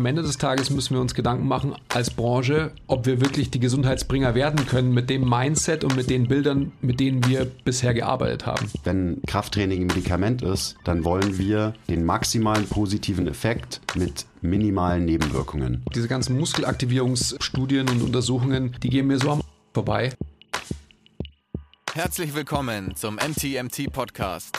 am Ende des Tages müssen wir uns Gedanken machen als Branche, ob wir wirklich die Gesundheitsbringer werden können mit dem Mindset und mit den Bildern, mit denen wir bisher gearbeitet haben. Wenn Krafttraining ein Medikament ist, dann wollen wir den maximalen positiven Effekt mit minimalen Nebenwirkungen. Diese ganzen Muskelaktivierungsstudien und Untersuchungen, die gehen mir so am vorbei. Herzlich willkommen zum MTMT Podcast,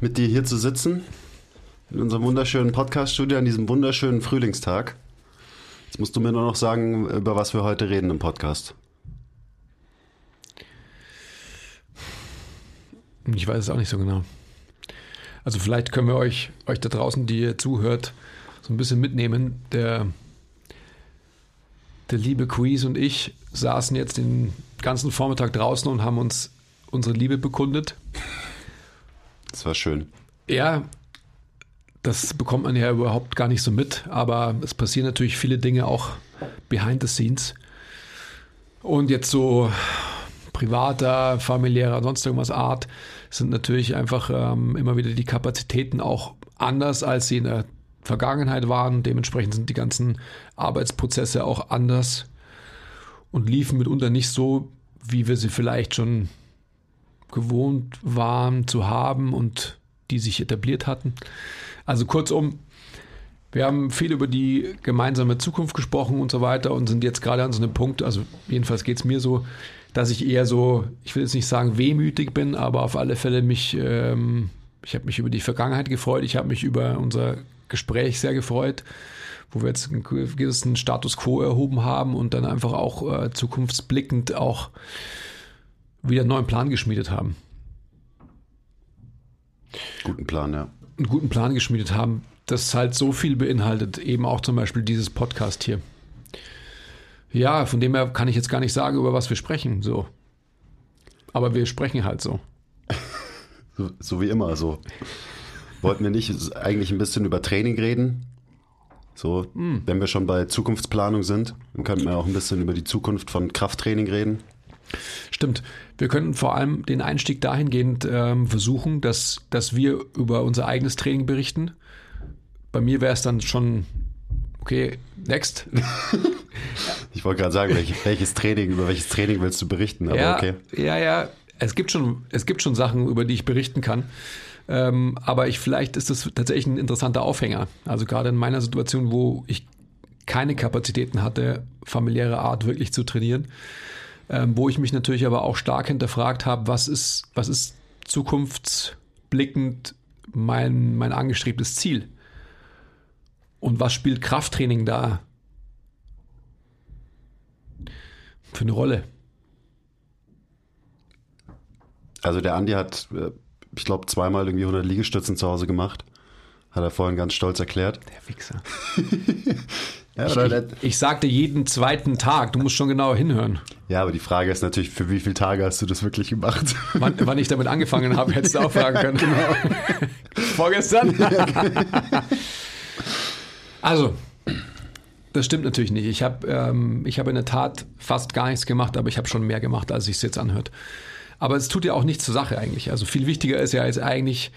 mit dir hier zu sitzen. In unserem wunderschönen Podcast-Studio an diesem wunderschönen Frühlingstag. Jetzt musst du mir nur noch sagen, über was wir heute reden im Podcast. Ich weiß es auch nicht so genau. Also vielleicht können wir euch, euch da draußen, die ihr zuhört, so ein bisschen mitnehmen. Der, der liebe Quiz und ich saßen jetzt den ganzen Vormittag draußen und haben uns unsere Liebe bekundet. Das war schön. Ja, das bekommt man ja überhaupt gar nicht so mit, aber es passieren natürlich viele Dinge auch behind the scenes. Und jetzt so privater, familiärer, sonst irgendwas Art sind natürlich einfach ähm, immer wieder die Kapazitäten auch anders, als sie in der Vergangenheit waren. Dementsprechend sind die ganzen Arbeitsprozesse auch anders und liefen mitunter nicht so, wie wir sie vielleicht schon gewohnt waren zu haben und die sich etabliert hatten. Also kurzum, wir haben viel über die gemeinsame Zukunft gesprochen und so weiter und sind jetzt gerade an so einem Punkt, also jedenfalls geht es mir so, dass ich eher so, ich will jetzt nicht sagen wehmütig bin, aber auf alle Fälle mich, ähm, ich habe mich über die Vergangenheit gefreut, ich habe mich über unser Gespräch sehr gefreut, wo wir jetzt einen gewissen Status quo erhoben haben und dann einfach auch äh, zukunftsblickend auch wieder einen neuen Plan geschmiedet haben. Guten Plan, ja. Einen guten Plan geschmiedet haben, das halt so viel beinhaltet, eben auch zum Beispiel dieses Podcast hier. Ja, von dem her kann ich jetzt gar nicht sagen, über was wir sprechen, so. Aber wir sprechen halt so. so, so wie immer, so. Wollten wir nicht eigentlich ein bisschen über Training reden? So, hm. wenn wir schon bei Zukunftsplanung sind, dann könnten wir auch ein bisschen über die Zukunft von Krafttraining reden. Stimmt. Wir könnten vor allem den Einstieg dahingehend ähm, versuchen, dass, dass wir über unser eigenes Training berichten. Bei mir wäre es dann schon, okay, next. ich wollte gerade sagen, welches, welches Training, über welches Training willst du berichten? Aber ja, okay. Ja, ja. Es gibt, schon, es gibt schon Sachen, über die ich berichten kann. Ähm, aber ich, vielleicht ist das tatsächlich ein interessanter Aufhänger. Also gerade in meiner Situation, wo ich keine Kapazitäten hatte, familiäre Art wirklich zu trainieren ähm, wo ich mich natürlich aber auch stark hinterfragt habe, was ist, was ist zukunftsblickend mein, mein angestrebtes Ziel? Und was spielt Krafttraining da für eine Rolle? Also der Andi hat, äh, ich glaube, zweimal irgendwie 100 Liegestützen zu Hause gemacht. Hat er vorhin ganz stolz erklärt. Der Wichser. Ja, ich, ich, ich, sagte jeden zweiten Tag, du musst schon genau hinhören. Ja, aber die Frage ist natürlich, für wie viele Tage hast du das wirklich gemacht? Wann, wann ich damit angefangen habe, hättest du auch fragen können. Genau. Vorgestern? also, das stimmt natürlich nicht. Ich habe ähm, hab in der Tat fast gar nichts gemacht, aber ich habe schon mehr gemacht, als ich es jetzt anhört. Aber es tut ja auch nichts zur Sache eigentlich. Also viel wichtiger ist ja jetzt eigentlich,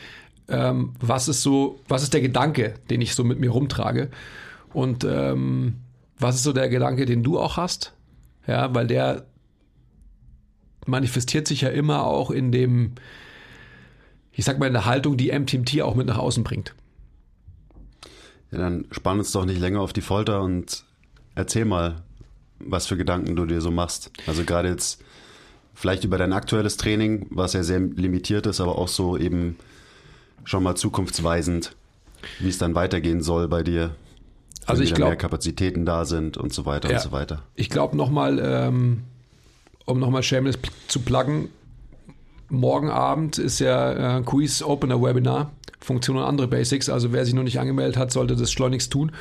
ähm, was ist so, was ist der Gedanke, den ich so mit mir rumtrage? Und ähm, was ist so der Gedanke, den du auch hast? Ja, weil der manifestiert sich ja immer auch in dem, ich sag mal, in der Haltung, die MTMT auch mit nach außen bringt. Ja, dann spann uns doch nicht länger auf die Folter und erzähl mal, was für Gedanken du dir so machst. Also gerade jetzt vielleicht über dein aktuelles Training, was ja sehr limitiert ist, aber auch so eben schon mal zukunftsweisend, wie es dann weitergehen soll bei dir Also ich wieder glaub- mehr Kapazitäten da sind und so weiter Ja. und so weiter. Ich glaube nochmal, ähm, um nochmal Shameless zu pluggen, morgen Abend ist ja äh, Quiz Opener Webinar, Funktion und andere Basics. Also wer sich noch nicht angemeldet hat, sollte das schleunigst tun.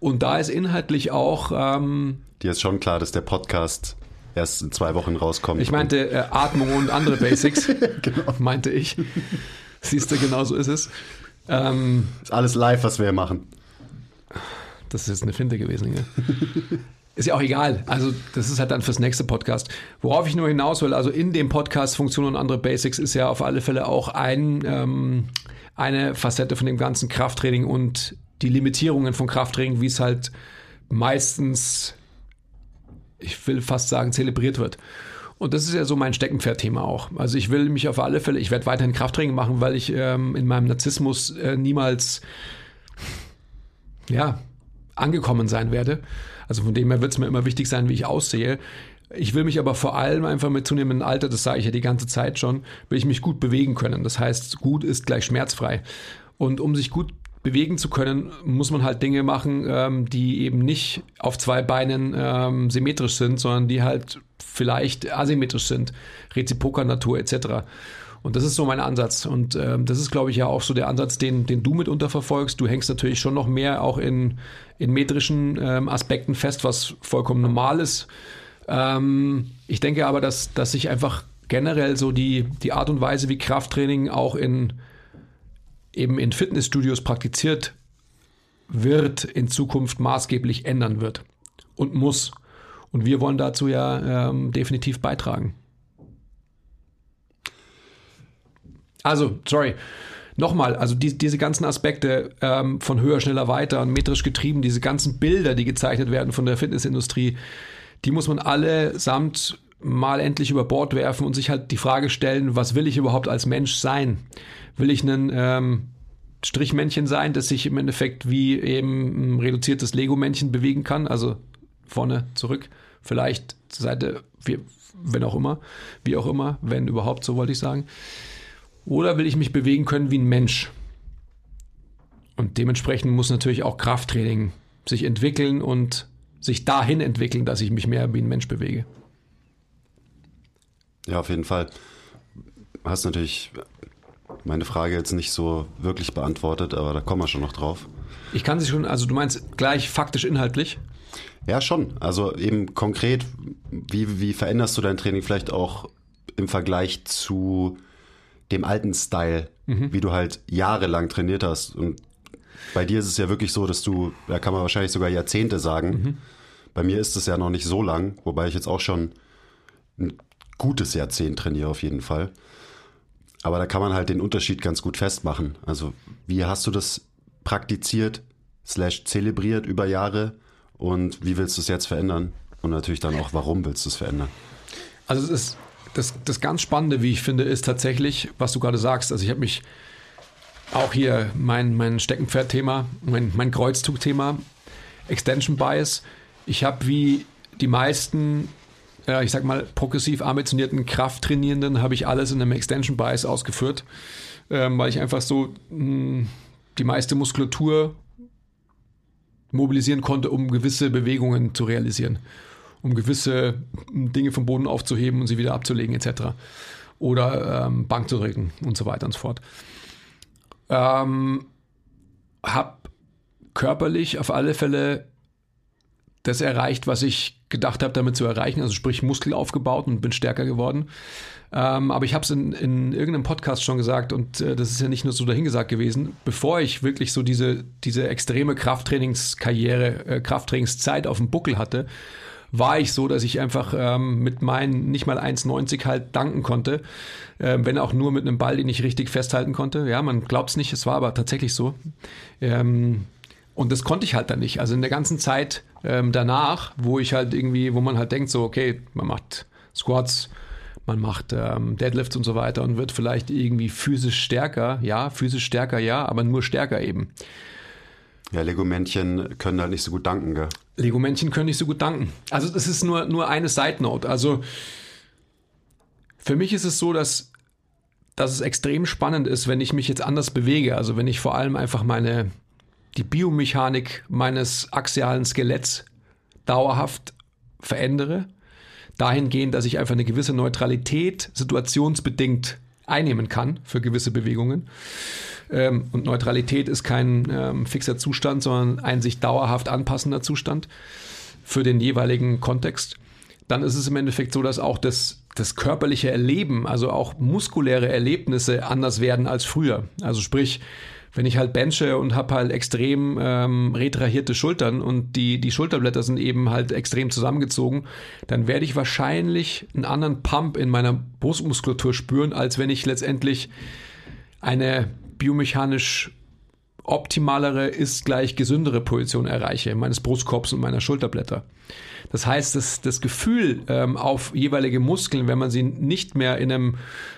Und da ist inhaltlich auch, ähm, Dir ist schon klar, dass der Podcast erst in zwei Wochen rauskommt. ich meinte äh, Atmung und andere Basics, meinte ich. Siehst du, genau so ist es. Ähm, ist alles live, was wir hier machen. Das ist jetzt eine Finte gewesen. Gell? Ist ja auch egal. Also, das ist halt dann fürs nächste Podcast. Worauf ich nur hinaus will, also in dem Podcast Funktion und andere Basics ist ja auf alle Fälle auch ein, ähm, eine Facette von dem ganzen Krafttraining und die Limitierungen von Krafttraining, wie es halt meistens, ich will fast sagen, zelebriert wird. Und das ist ja so mein Steckenpferd-Thema auch. Also ich will mich auf alle Fälle, ich werde weiterhin Krafttraining machen, weil ich ähm, in meinem Narzissmus äh, niemals ja, angekommen sein werde. Also von dem her wird es mir immer wichtig sein, wie ich aussehe. Ich will mich aber vor allem einfach mit zunehmendem Alter, das sage ich ja die ganze Zeit schon, will ich mich gut bewegen können. Das heißt, gut ist gleich schmerzfrei. Und um sich gut bewegen zu können, muss man halt Dinge machen, ähm, die eben nicht auf zwei Beinen ähm, symmetrisch sind, sondern die halt vielleicht asymmetrisch sind, reziproker Natur etc. Und das ist so mein Ansatz. Und ähm, das ist, glaube ich, ja auch so der Ansatz, den, den du mitunter verfolgst. Du hängst natürlich schon noch mehr auch in, in metrischen ähm, Aspekten fest, was vollkommen normal ist. Ähm, ich denke aber, dass, dass sich einfach generell so die, die Art und Weise, wie Krafttraining auch in eben in Fitnessstudios praktiziert wird, in Zukunft maßgeblich ändern wird und muss. Und wir wollen dazu ja ähm, definitiv beitragen. Also, sorry. Nochmal, also die, diese ganzen Aspekte ähm, von höher, schneller, weiter und metrisch getrieben, diese ganzen Bilder, die gezeichnet werden von der Fitnessindustrie, die muss man allesamt mal endlich über Bord werfen und sich halt die Frage stellen, was will ich überhaupt als Mensch sein? Will ich ein ähm, Strichmännchen sein, das sich im Endeffekt wie eben ein reduziertes Lego-Männchen bewegen kann, also vorne, zurück, vielleicht zur Seite, wie, wenn auch immer, wie auch immer, wenn überhaupt, so wollte ich sagen. Oder will ich mich bewegen können wie ein Mensch? Und dementsprechend muss natürlich auch Krafttraining sich entwickeln und sich dahin entwickeln, dass ich mich mehr wie ein Mensch bewege. Ja, auf jeden Fall. Hast natürlich meine Frage jetzt nicht so wirklich beantwortet, aber da kommen wir schon noch drauf. Ich kann sie schon, also du meinst gleich faktisch inhaltlich? Ja, schon. Also eben konkret, wie, wie veränderst du dein Training vielleicht auch im Vergleich zu dem alten Style, wie du halt jahrelang trainiert hast. Und bei dir ist es ja wirklich so, dass du, da kann man wahrscheinlich sogar Jahrzehnte sagen. Bei mir ist es ja noch nicht so lang, wobei ich jetzt auch schon ein gutes Jahrzehnt trainiere auf jeden Fall. Aber da kann man halt den Unterschied ganz gut festmachen. Also wie hast du das praktiziert, slash zelebriert über Jahre und wie willst du es jetzt verändern? Und natürlich dann auch, warum willst du es verändern? Also es ist das, das ganz Spannende, wie ich finde, ist tatsächlich, was du gerade sagst. Also ich habe mich auch hier mein, mein Steckenpferd-Thema, mein, mein Kreuzzug-Thema, Extension Bias. Ich habe wie die meisten, äh, ich sag mal, progressiv ambitionierten Krafttrainierenden, habe ich alles in einem Extension Bias ausgeführt, ähm, weil ich einfach so mh, die meiste Muskulatur mobilisieren konnte, um gewisse Bewegungen zu realisieren um gewisse Dinge vom Boden aufzuheben und sie wieder abzulegen etc. Oder ähm, Bank zu drücken und so weiter und so fort. Ähm, hab körperlich auf alle Fälle das erreicht, was ich gedacht habe, damit zu erreichen, also sprich Muskel aufgebaut und bin stärker geworden. Ähm, aber ich habe es in, in irgendeinem Podcast schon gesagt und äh, das ist ja nicht nur so dahingesagt gewesen, bevor ich wirklich so diese, diese extreme Krafttrainingskarriere, äh, Krafttrainingszeit auf dem Buckel hatte, war ich so, dass ich einfach ähm, mit meinen nicht mal 1,90 halt danken konnte, äh, wenn auch nur mit einem Ball, den ich richtig festhalten konnte. Ja, man glaubt es nicht, es war aber tatsächlich so. Ähm, und das konnte ich halt dann nicht. Also in der ganzen Zeit ähm, danach, wo ich halt irgendwie, wo man halt denkt, so, okay, man macht Squats, man macht ähm, Deadlifts und so weiter und wird vielleicht irgendwie physisch stärker. Ja, physisch stärker, ja, aber nur stärker eben. Ja, Lego-Männchen können halt nicht so gut danken, gell? Lego-Männchen können nicht so gut danken. Also das ist nur, nur eine Side-Note. Also für mich ist es so, dass, dass es extrem spannend ist, wenn ich mich jetzt anders bewege. Also wenn ich vor allem einfach meine, die Biomechanik meines axialen Skeletts dauerhaft verändere, dahingehend, dass ich einfach eine gewisse Neutralität situationsbedingt einnehmen kann für gewisse Bewegungen. Ähm, und Neutralität ist kein ähm, fixer Zustand, sondern ein sich dauerhaft anpassender Zustand für den jeweiligen Kontext. Dann ist es im Endeffekt so, dass auch das, das körperliche Erleben, also auch muskuläre Erlebnisse anders werden als früher. Also sprich, wenn ich halt benche und habe halt extrem ähm, retrahierte Schultern und die, die Schulterblätter sind eben halt extrem zusammengezogen, dann werde ich wahrscheinlich einen anderen Pump in meiner Brustmuskulatur spüren, als wenn ich letztendlich eine biomechanisch optimalere ist gleich gesündere Position erreiche, meines Brustkorbs und meiner Schulterblätter. Das heißt, das, das Gefühl ähm, auf jeweilige Muskeln, wenn man sie nicht mehr in einem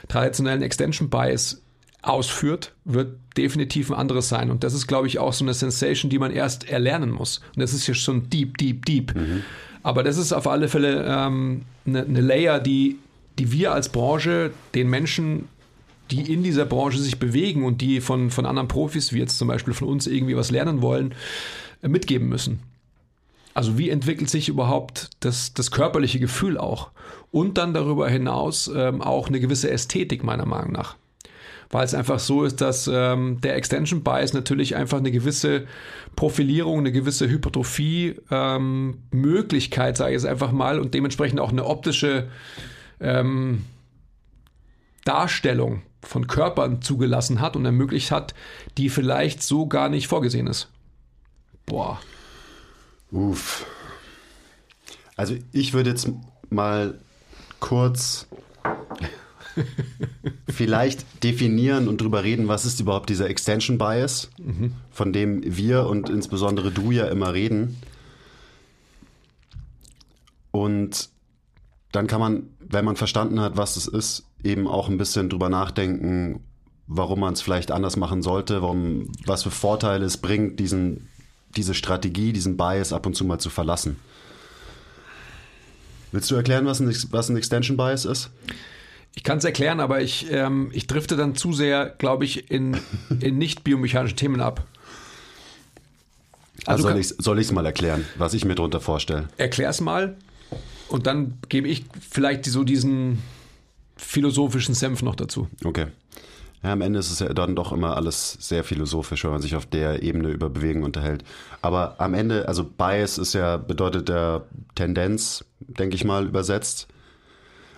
traditionellen Extension Bias ausführt, wird definitiv ein anderes sein. Und das ist, glaube ich, auch so eine Sensation, die man erst erlernen muss. Und das ist hier schon deep, deep, deep. Mhm. Aber das ist auf alle Fälle ähm, eine, eine Layer, die, die wir als Branche den Menschen, die in dieser Branche sich bewegen und die von, von anderen Profis, wie jetzt zum Beispiel von uns irgendwie was lernen wollen, äh, mitgeben müssen. Also wie entwickelt sich überhaupt das, das körperliche Gefühl auch? Und dann darüber hinaus ähm, auch eine gewisse Ästhetik meiner Meinung nach weil es einfach so ist, dass ähm, der Extension Bias natürlich einfach eine gewisse Profilierung, eine gewisse Hypertrophie ähm, sage ich es einfach mal, und dementsprechend auch eine optische ähm, Darstellung von Körpern zugelassen hat und ermöglicht hat, die vielleicht so gar nicht vorgesehen ist. Boah. Uff. Also ich würde jetzt mal kurz vielleicht definieren und drüber reden, was ist überhaupt dieser Extension Bias, mhm. von dem wir und insbesondere du ja immer reden. Und dann kann man, wenn man verstanden hat, was es ist, eben auch ein bisschen drüber nachdenken, warum man es vielleicht anders machen sollte, warum, was für Vorteile es bringt, diesen, diese Strategie, diesen Bias ab und zu mal zu verlassen. Willst du erklären, was ein, was ein Extension Bias ist? Ich kann es erklären, aber ich, ähm, ich drifte dann zu sehr, glaube ich, in, in nicht biomechanische Themen ab. Also, also soll ich es mal erklären, was ich mir darunter vorstelle? Erklär es mal und dann gebe ich vielleicht so diesen philosophischen Senf noch dazu. Okay. Ja, am Ende ist es ja dann doch immer alles sehr philosophisch, wenn man sich auf der Ebene über Bewegen unterhält. Aber am Ende, also Bias ist ja, bedeutet der Tendenz, denke ich mal, übersetzt.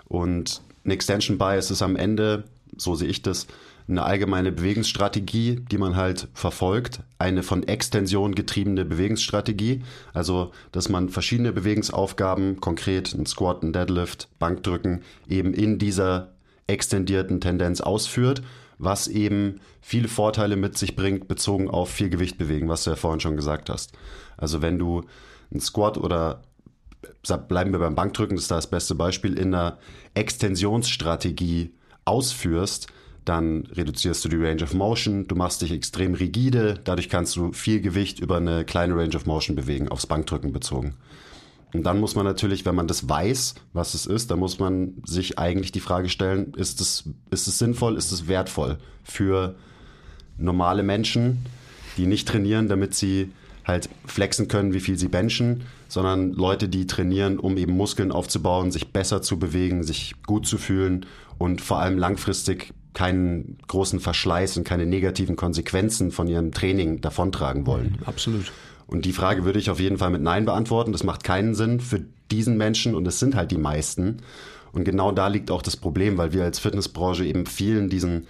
Und ein Extension Bias ist am Ende, so sehe ich das, eine allgemeine Bewegungsstrategie, die man halt verfolgt, eine von Extension getriebene Bewegungsstrategie, also dass man verschiedene Bewegungsaufgaben, konkret ein Squat, ein Deadlift, Bankdrücken, eben in dieser extendierten Tendenz ausführt, was eben viele Vorteile mit sich bringt, bezogen auf viel Gewicht bewegen, was du ja vorhin schon gesagt hast. Also wenn du ein Squat oder bleiben wir beim Bankdrücken, das ist das beste Beispiel, in einer Extensionsstrategie ausführst, dann reduzierst du die Range of Motion, du machst dich extrem rigide, dadurch kannst du viel Gewicht über eine kleine Range of Motion bewegen, aufs Bankdrücken bezogen. Und dann muss man natürlich, wenn man das weiß, was es ist, dann muss man sich eigentlich die Frage stellen, ist es, ist es sinnvoll, ist es wertvoll für normale Menschen, die nicht trainieren, damit sie halt flexen können, wie viel sie benchen, sondern Leute, die trainieren, um eben Muskeln aufzubauen, sich besser zu bewegen, sich gut zu fühlen und vor allem langfristig keinen großen Verschleiß und keine negativen Konsequenzen von ihrem Training davontragen wollen. Mhm, absolut. Und die Frage würde ich auf jeden Fall mit Nein beantworten. Das macht keinen Sinn für diesen Menschen und es sind halt die meisten. Und genau da liegt auch das Problem, weil wir als Fitnessbranche eben vielen diesen,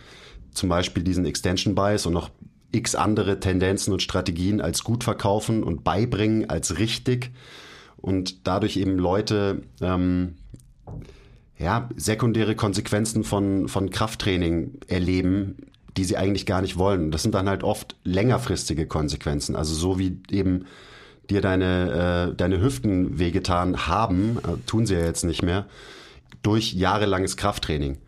zum Beispiel diesen Extension Bias und noch x andere Tendenzen und Strategien als gut verkaufen und beibringen als richtig und dadurch eben Leute ähm, ja, sekundäre Konsequenzen von, von Krafttraining erleben, die sie eigentlich gar nicht wollen. Das sind dann halt oft längerfristige Konsequenzen. Also so wie eben dir deine, äh, deine Hüften wehgetan haben, äh, tun sie ja jetzt nicht mehr, durch jahrelanges Krafttraining.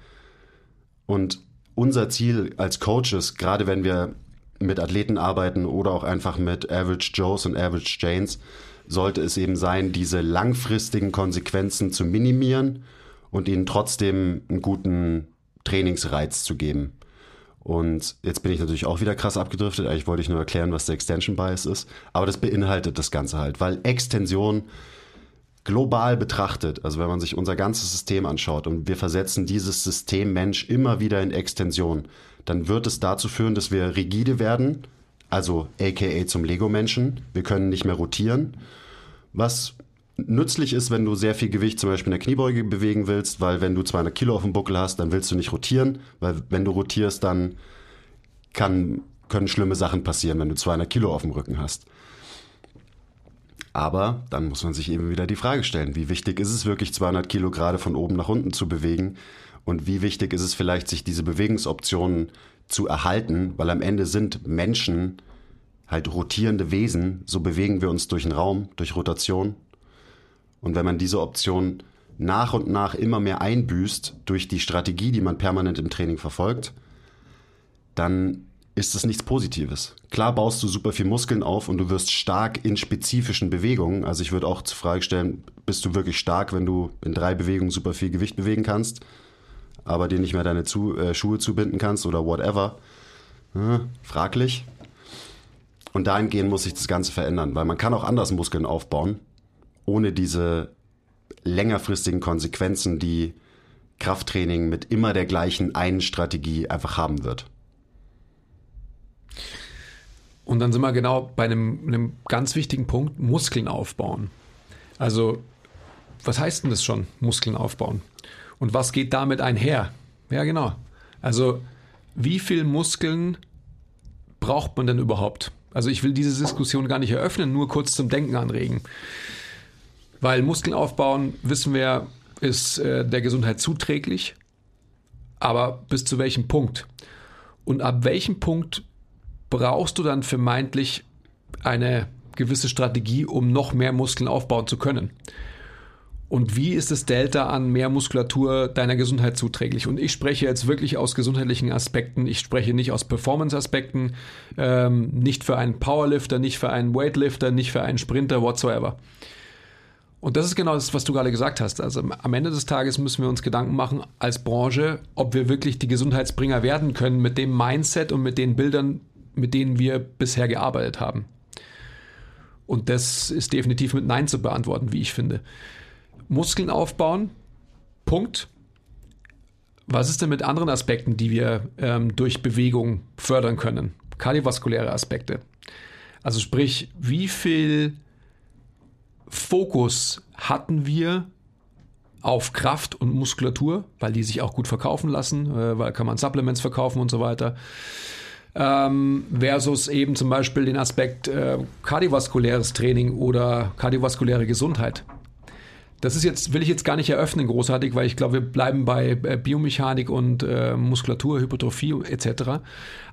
Und unser Ziel als Coaches, gerade wenn wir mit Athleten arbeiten oder auch einfach mit Average Joes und Average Janes, sollte es eben sein, diese langfristigen Konsequenzen zu minimieren und ihnen trotzdem einen guten Trainingsreiz zu geben. Und jetzt bin ich natürlich auch wieder krass abgedriftet. Eigentlich wollte ich nur erklären, was der Extension Bias ist. Aber das beinhaltet das Ganze halt, weil Extension global betrachtet, also wenn man sich unser ganzes System anschaut und wir versetzen dieses System Mensch immer wieder in Extension, dann wird es dazu führen, dass wir rigide werden, also aka zum Lego-Menschen. Wir können nicht mehr rotieren, was nützlich ist, wenn du sehr viel Gewicht zum Beispiel in der Kniebeuge bewegen willst, weil wenn du 200 Kilo auf dem Buckel hast, dann willst du nicht rotieren, weil wenn du rotierst, dann kann, können schlimme Sachen passieren, wenn du 200 Kilo auf dem Rücken hast. Aber dann muss man sich eben wieder die Frage stellen, wie wichtig ist es wirklich 200 Kilo gerade von oben nach unten zu bewegen und wie wichtig ist es vielleicht, sich diese Bewegungsoptionen zu erhalten, weil am Ende sind Menschen halt rotierende Wesen, so bewegen wir uns durch den Raum, durch Rotation. Und wenn man diese Option nach und nach immer mehr einbüßt durch die Strategie, die man permanent im Training verfolgt, dann ist das nichts Positives. Klar baust du super viel Muskeln auf und du wirst stark in spezifischen Bewegungen. Also ich würde auch zur Frage stellen, bist du wirklich stark, wenn du in drei Bewegungen super viel Gewicht bewegen kannst, aber dir nicht mehr deine zu, äh, Schuhe zubinden kannst oder whatever? Hm, fraglich. Und dahingehend muss sich das Ganze verändern, weil man kann auch anders Muskeln aufbauen, ohne diese längerfristigen Konsequenzen, die Krafttraining mit immer der gleichen einen Strategie einfach haben wird. Und dann sind wir genau bei einem, einem ganz wichtigen Punkt, Muskeln aufbauen. Also, was heißt denn das schon, Muskeln aufbauen? Und was geht damit einher? Ja, genau. Also, wie viel Muskeln braucht man denn überhaupt? Also, ich will diese Diskussion gar nicht eröffnen, nur kurz zum Denken anregen. Weil Muskeln aufbauen, wissen wir, ist äh, der Gesundheit zuträglich. Aber bis zu welchem Punkt? Und ab welchem Punkt brauchst du dann vermeintlich eine gewisse Strategie, um noch mehr Muskeln aufbauen zu können. Und wie ist das Delta an mehr Muskulatur deiner Gesundheit zuträglich? Und ich spreche jetzt wirklich aus gesundheitlichen Aspekten. Ich spreche nicht aus Performance-Aspekten, ähm, nicht für einen Powerlifter, nicht für einen Weightlifter, nicht für einen Sprinter, whatsoever. Und das ist genau das, was du gerade gesagt hast. Also am Ende des Tages müssen wir uns Gedanken machen als Branche, ob wir wirklich die Gesundheitsbringer werden können mit dem Mindset und mit den Bildern, mit denen wir bisher gearbeitet haben. Und das ist definitiv mit Nein zu beantworten, wie ich finde. Muskeln aufbauen, Punkt. Was ist denn mit anderen Aspekten, die wir ähm, durch Bewegung fördern können? Kardiovaskuläre Aspekte. Also sprich, wie viel Fokus hatten wir auf Kraft und Muskulatur, weil die sich auch gut verkaufen lassen, äh, weil kann man Supplements verkaufen und so weiter ähm, versus eben zum Beispiel den Aspekt äh, kardiovaskuläres Training oder kardiovaskuläre Gesundheit. Das ist jetzt, will ich jetzt gar nicht eröffnen, großartig, weil ich glaube, wir bleiben bei äh, Biomechanik und äh, Muskulatur, Hypertrophie etc.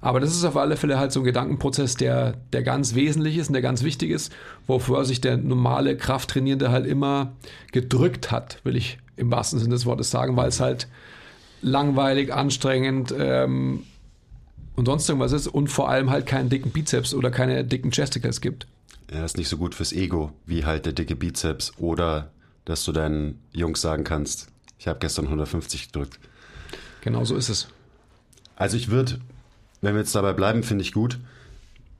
Aber das ist auf alle Fälle halt so ein Gedankenprozess, der, der ganz wesentlich ist und der ganz wichtig ist, wofür sich der normale Krafttrainierende halt immer gedrückt hat, will ich im wahrsten Sinne des Wortes sagen, weil es halt langweilig, anstrengend, ähm, und sonst irgendwas ist und vor allem halt keinen dicken Bizeps oder keine dicken Chesticles gibt. Ja, ist nicht so gut fürs Ego, wie halt der dicke Bizeps oder dass du deinen Jungs sagen kannst, ich habe gestern 150 gedrückt. Genau so ist es. Also ich würde, wenn wir jetzt dabei bleiben, finde ich gut,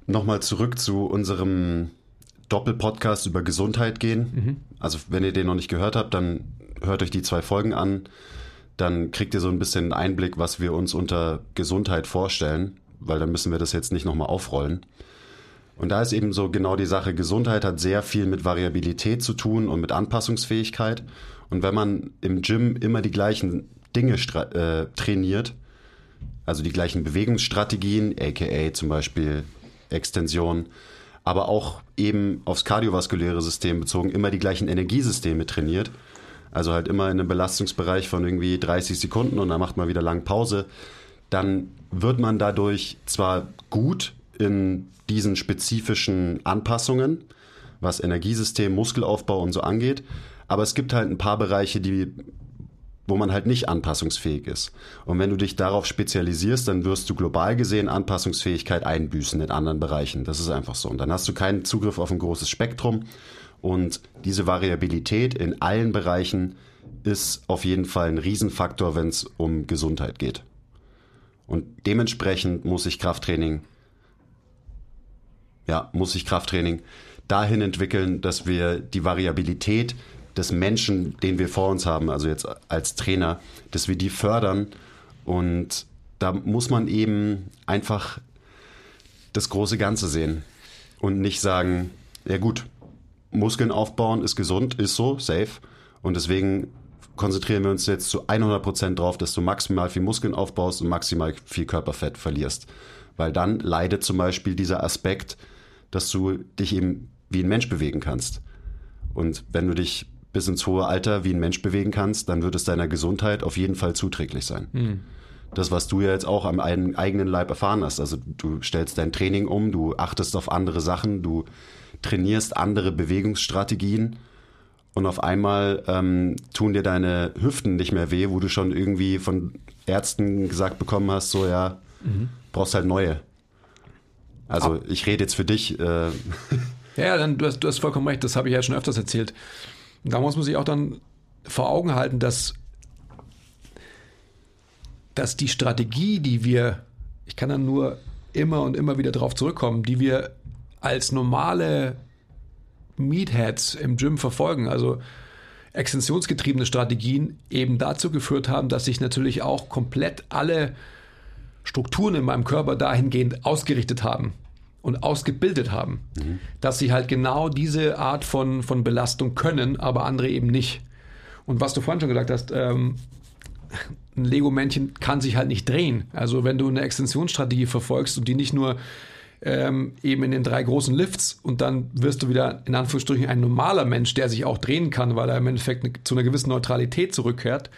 nochmal zurück zu unserem Doppelpodcast über Gesundheit gehen. Mhm. Also wenn ihr den noch nicht gehört habt, dann hört euch die zwei Folgen an dann kriegt ihr so ein bisschen Einblick, was wir uns unter Gesundheit vorstellen, weil dann müssen wir das jetzt nicht nochmal aufrollen. Und da ist eben so genau die Sache, Gesundheit hat sehr viel mit Variabilität zu tun und mit Anpassungsfähigkeit. Und wenn man im Gym immer die gleichen Dinge äh, trainiert, also die gleichen Bewegungsstrategien, aka zum Beispiel Extension, aber auch eben aufs kardiovaskuläre System bezogen, immer die gleichen Energiesysteme trainiert, also halt immer in einem Belastungsbereich von irgendwie 30 Sekunden und dann macht man wieder lang Pause, dann wird man dadurch zwar gut in diesen spezifischen Anpassungen, was Energiesystem, Muskelaufbau und so angeht, aber es gibt halt ein paar Bereiche, die wo man halt nicht anpassungsfähig ist. Und wenn du dich darauf spezialisierst, dann wirst du global gesehen Anpassungsfähigkeit einbüßen in anderen Bereichen. Das ist einfach so. Und dann hast du keinen Zugriff auf ein großes Spektrum und diese Variabilität in allen Bereichen ist auf jeden Fall ein Riesenfaktor, wenn es um Gesundheit geht. Und dementsprechend muss ich Krafttraining, ja, muss ich Krafttraining dahin entwickeln, dass wir die Variabilität des Menschen, den wir vor uns haben, also jetzt als Trainer, dass wir die fördern. Und da muss man eben einfach das große Ganze sehen und nicht sagen, ja gut, Muskeln aufbauen ist gesund, ist so, safe. Und deswegen konzentrieren wir uns jetzt zu 100 Prozent drauf, dass du maximal viel Muskeln aufbaust und maximal viel Körperfett verlierst. Weil dann leidet zum Beispiel dieser Aspekt, dass du dich eben wie ein Mensch bewegen kannst. Und wenn du dich bis ins hohe Alter wie ein Mensch bewegen kannst, dann wird es deiner Gesundheit auf jeden Fall zuträglich sein. Mhm. Das, was du ja jetzt auch am eigenen Leib erfahren hast. Also du stellst dein Training um, du achtest auf andere Sachen, du trainierst andere Bewegungsstrategien und auf einmal ähm, tun dir deine Hüften nicht mehr weh, wo du schon irgendwie von Ärzten gesagt bekommen hast, so ja, mhm. brauchst halt neue. Also Ab. ich rede jetzt für dich. Äh, ja, dann, du, hast, du hast vollkommen recht, das habe ich ja schon öfters erzählt. Da muss man sich auch dann vor Augen halten, dass, dass die Strategie, die wir, ich kann dann nur immer und immer wieder darauf zurückkommen, die wir als normale Meatheads im Gym verfolgen, also extensionsgetriebene Strategien, eben dazu geführt haben, dass sich natürlich auch komplett alle Strukturen in meinem Körper dahingehend ausgerichtet haben und ausgebildet haben, mhm. dass sie halt genau diese Art von, von Belastung können, aber andere eben nicht. Und was du vorhin schon gesagt hast, ähm, ein Lego-Männchen kann sich halt nicht drehen. Also wenn du eine Extensionsstrategie verfolgst und die nicht nur ähm, eben in den drei großen Lifts und dann wirst du wieder in Anführungsstrichen ein normaler Mensch, der sich auch drehen kann, weil er im Endeffekt ne, zu einer gewissen Neutralität zurückkehrt.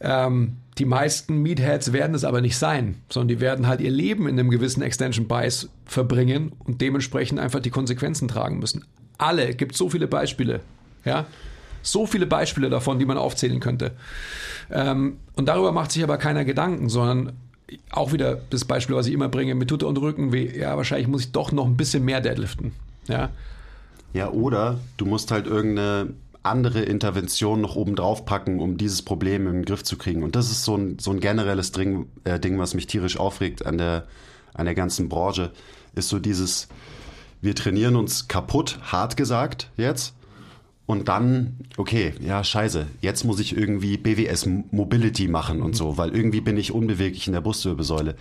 Ähm, die meisten Meatheads werden es aber nicht sein, sondern die werden halt ihr Leben in einem gewissen Extension Bias verbringen und dementsprechend einfach die Konsequenzen tragen müssen. Alle, gibt so viele Beispiele, ja, so viele Beispiele davon, die man aufzählen könnte. Ähm, und darüber macht sich aber keiner Gedanken, sondern auch wieder das Beispiel, was ich immer bringe, mit Tutte und Rücken weh. Ja, wahrscheinlich muss ich doch noch ein bisschen mehr deadliften. Ja. Ja, oder du musst halt irgendeine andere Intervention noch oben drauf packen, um dieses Problem im Griff zu kriegen. Und das ist so ein, so ein generelles Ding, äh, Ding, was mich tierisch aufregt an der, an der ganzen Branche, ist so dieses, wir trainieren uns kaputt, hart gesagt jetzt, und dann, okay, ja, scheiße, jetzt muss ich irgendwie BWS Mobility machen und so, weil irgendwie bin ich unbeweglich in der Brustwirbelsäule.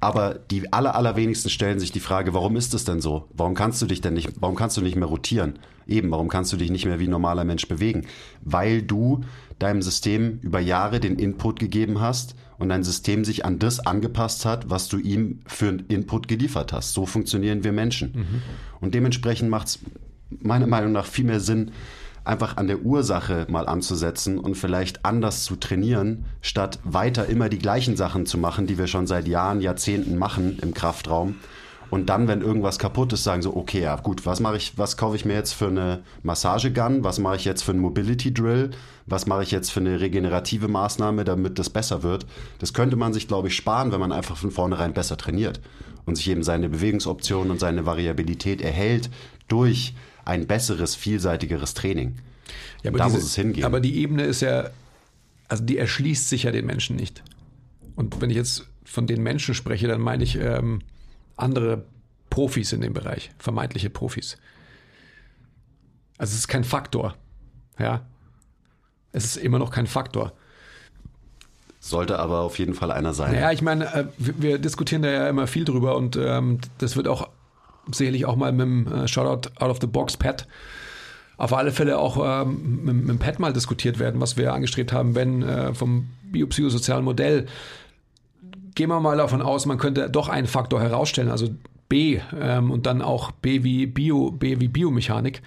Aber die aller, allerwenigsten stellen sich die Frage, warum ist das denn so? Warum kannst du dich denn nicht, warum kannst du nicht mehr rotieren? Eben, warum kannst du dich nicht mehr wie ein normaler Mensch bewegen? Weil du deinem System über Jahre den Input gegeben hast und dein System sich an das angepasst hat, was du ihm für einen Input geliefert hast. So funktionieren wir Menschen. Mhm. Und dementsprechend macht es meiner Meinung nach viel mehr Sinn, einfach an der Ursache mal anzusetzen und vielleicht anders zu trainieren, statt weiter immer die gleichen Sachen zu machen, die wir schon seit Jahren, Jahrzehnten machen im Kraftraum. Und dann, wenn irgendwas kaputt ist, sagen so, okay, ja gut, was mache ich, was kaufe ich mir jetzt für eine Massagegun, was mache ich jetzt für einen Mobility Drill, was mache ich jetzt für eine regenerative Maßnahme, damit das besser wird. Das könnte man sich, glaube ich, sparen, wenn man einfach von vornherein besser trainiert und sich eben seine Bewegungsoptionen und seine Variabilität erhält durch ein besseres, vielseitigeres Training. Ja, aber da diese, muss es hingehen. Aber die Ebene ist ja, also die erschließt sich ja den Menschen nicht. Und wenn ich jetzt von den Menschen spreche, dann meine ich ähm, andere Profis in dem Bereich, vermeintliche Profis. Also es ist kein Faktor. Ja. Es ist immer noch kein Faktor. Sollte aber auf jeden Fall einer sein. Naja, ich meine, äh, wir, wir, diskutieren da ja immer viel drüber und ähm, das wird auch sicherlich auch mal mit dem äh, Shoutout Out of the Box Pad auf alle Fälle auch ähm, mit, mit dem Pad mal diskutiert werden, was wir angestrebt haben, wenn äh, vom biopsychosozialen Modell. Gehen wir mal davon aus, man könnte doch einen Faktor herausstellen, also B ähm, und dann auch B wie Bio, B wie Biomechanik.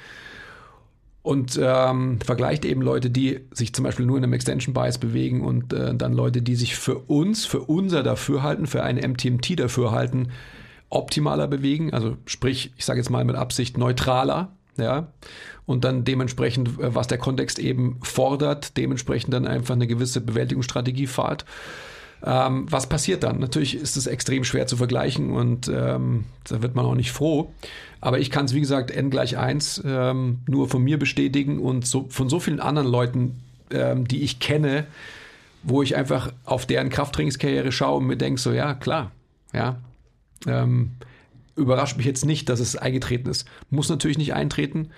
Und ähm, vergleicht eben Leute, die sich zum Beispiel nur in einem Extension Bias bewegen und äh, dann Leute, die sich für uns, für unser Dafürhalten, für ein MTMT Dafürhalten optimaler bewegen, also sprich, ich sage jetzt mal mit Absicht neutraler, ja, und dann dementsprechend, äh, was der Kontext eben fordert, dementsprechend dann einfach eine gewisse Bewältigungsstrategie fahrt. Ähm, was passiert dann? Natürlich ist es extrem schwer zu vergleichen und ähm, da wird man auch nicht froh. Aber ich kann es, wie gesagt, n gleich 1 ähm, nur von mir bestätigen und so, von so vielen anderen Leuten, ähm, die ich kenne, wo ich einfach auf deren Krafttrainingskarriere schaue und mir denke, so ja, klar, ja. Ähm, überrascht mich jetzt nicht, dass es eingetreten ist. Muss natürlich nicht eintreten,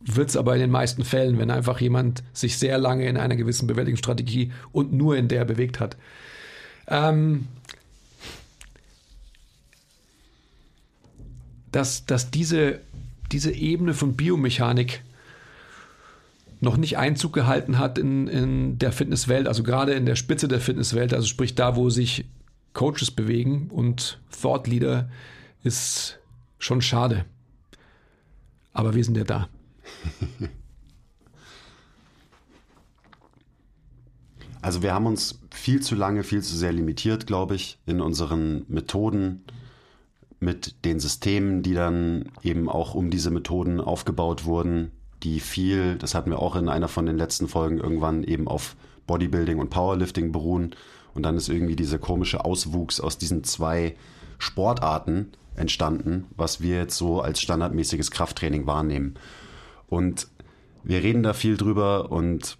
wird es aber in den meisten Fällen, wenn einfach jemand sich sehr lange in einer gewissen Bewältigungsstrategie und nur in der bewegt hat. Ähm, dass, dass diese, diese Ebene von Biomechanik noch nicht Einzug gehalten hat in, in der Fitnesswelt, also gerade in der Spitze der Fitnesswelt, also sprich da, wo sich Coaches bewegen und Thought Leader, ist schon schade. Aber wir sind ja da. Also wir haben uns viel zu lange, viel zu sehr limitiert, glaube ich, in unseren Methoden, mit den Systemen, die dann eben auch um diese Methoden aufgebaut wurden, die viel, das hatten wir auch in einer von den letzten Folgen irgendwann eben auf Bodybuilding und Powerlifting beruhen. Und dann ist irgendwie dieser komische Auswuchs aus diesen zwei Sportarten entstanden, was wir jetzt so als standardmäßiges Krafttraining wahrnehmen. Und wir reden da viel drüber und